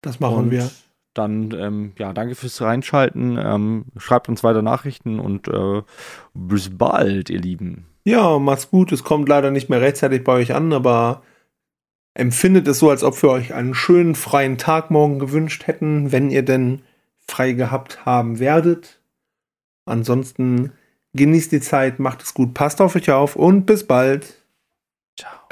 A: Das machen und wir
B: dann ähm, ja, danke fürs Reinschalten. Ähm, schreibt uns weiter Nachrichten und äh, bis bald, ihr Lieben.
A: Ja, macht's gut. Es kommt leider nicht mehr rechtzeitig bei euch an, aber empfindet es so, als ob wir euch einen schönen freien Tag morgen gewünscht hätten, wenn ihr denn frei gehabt haben werdet. Ansonsten genießt die Zeit, macht es gut, passt auf euch auf und bis bald.
B: Ciao.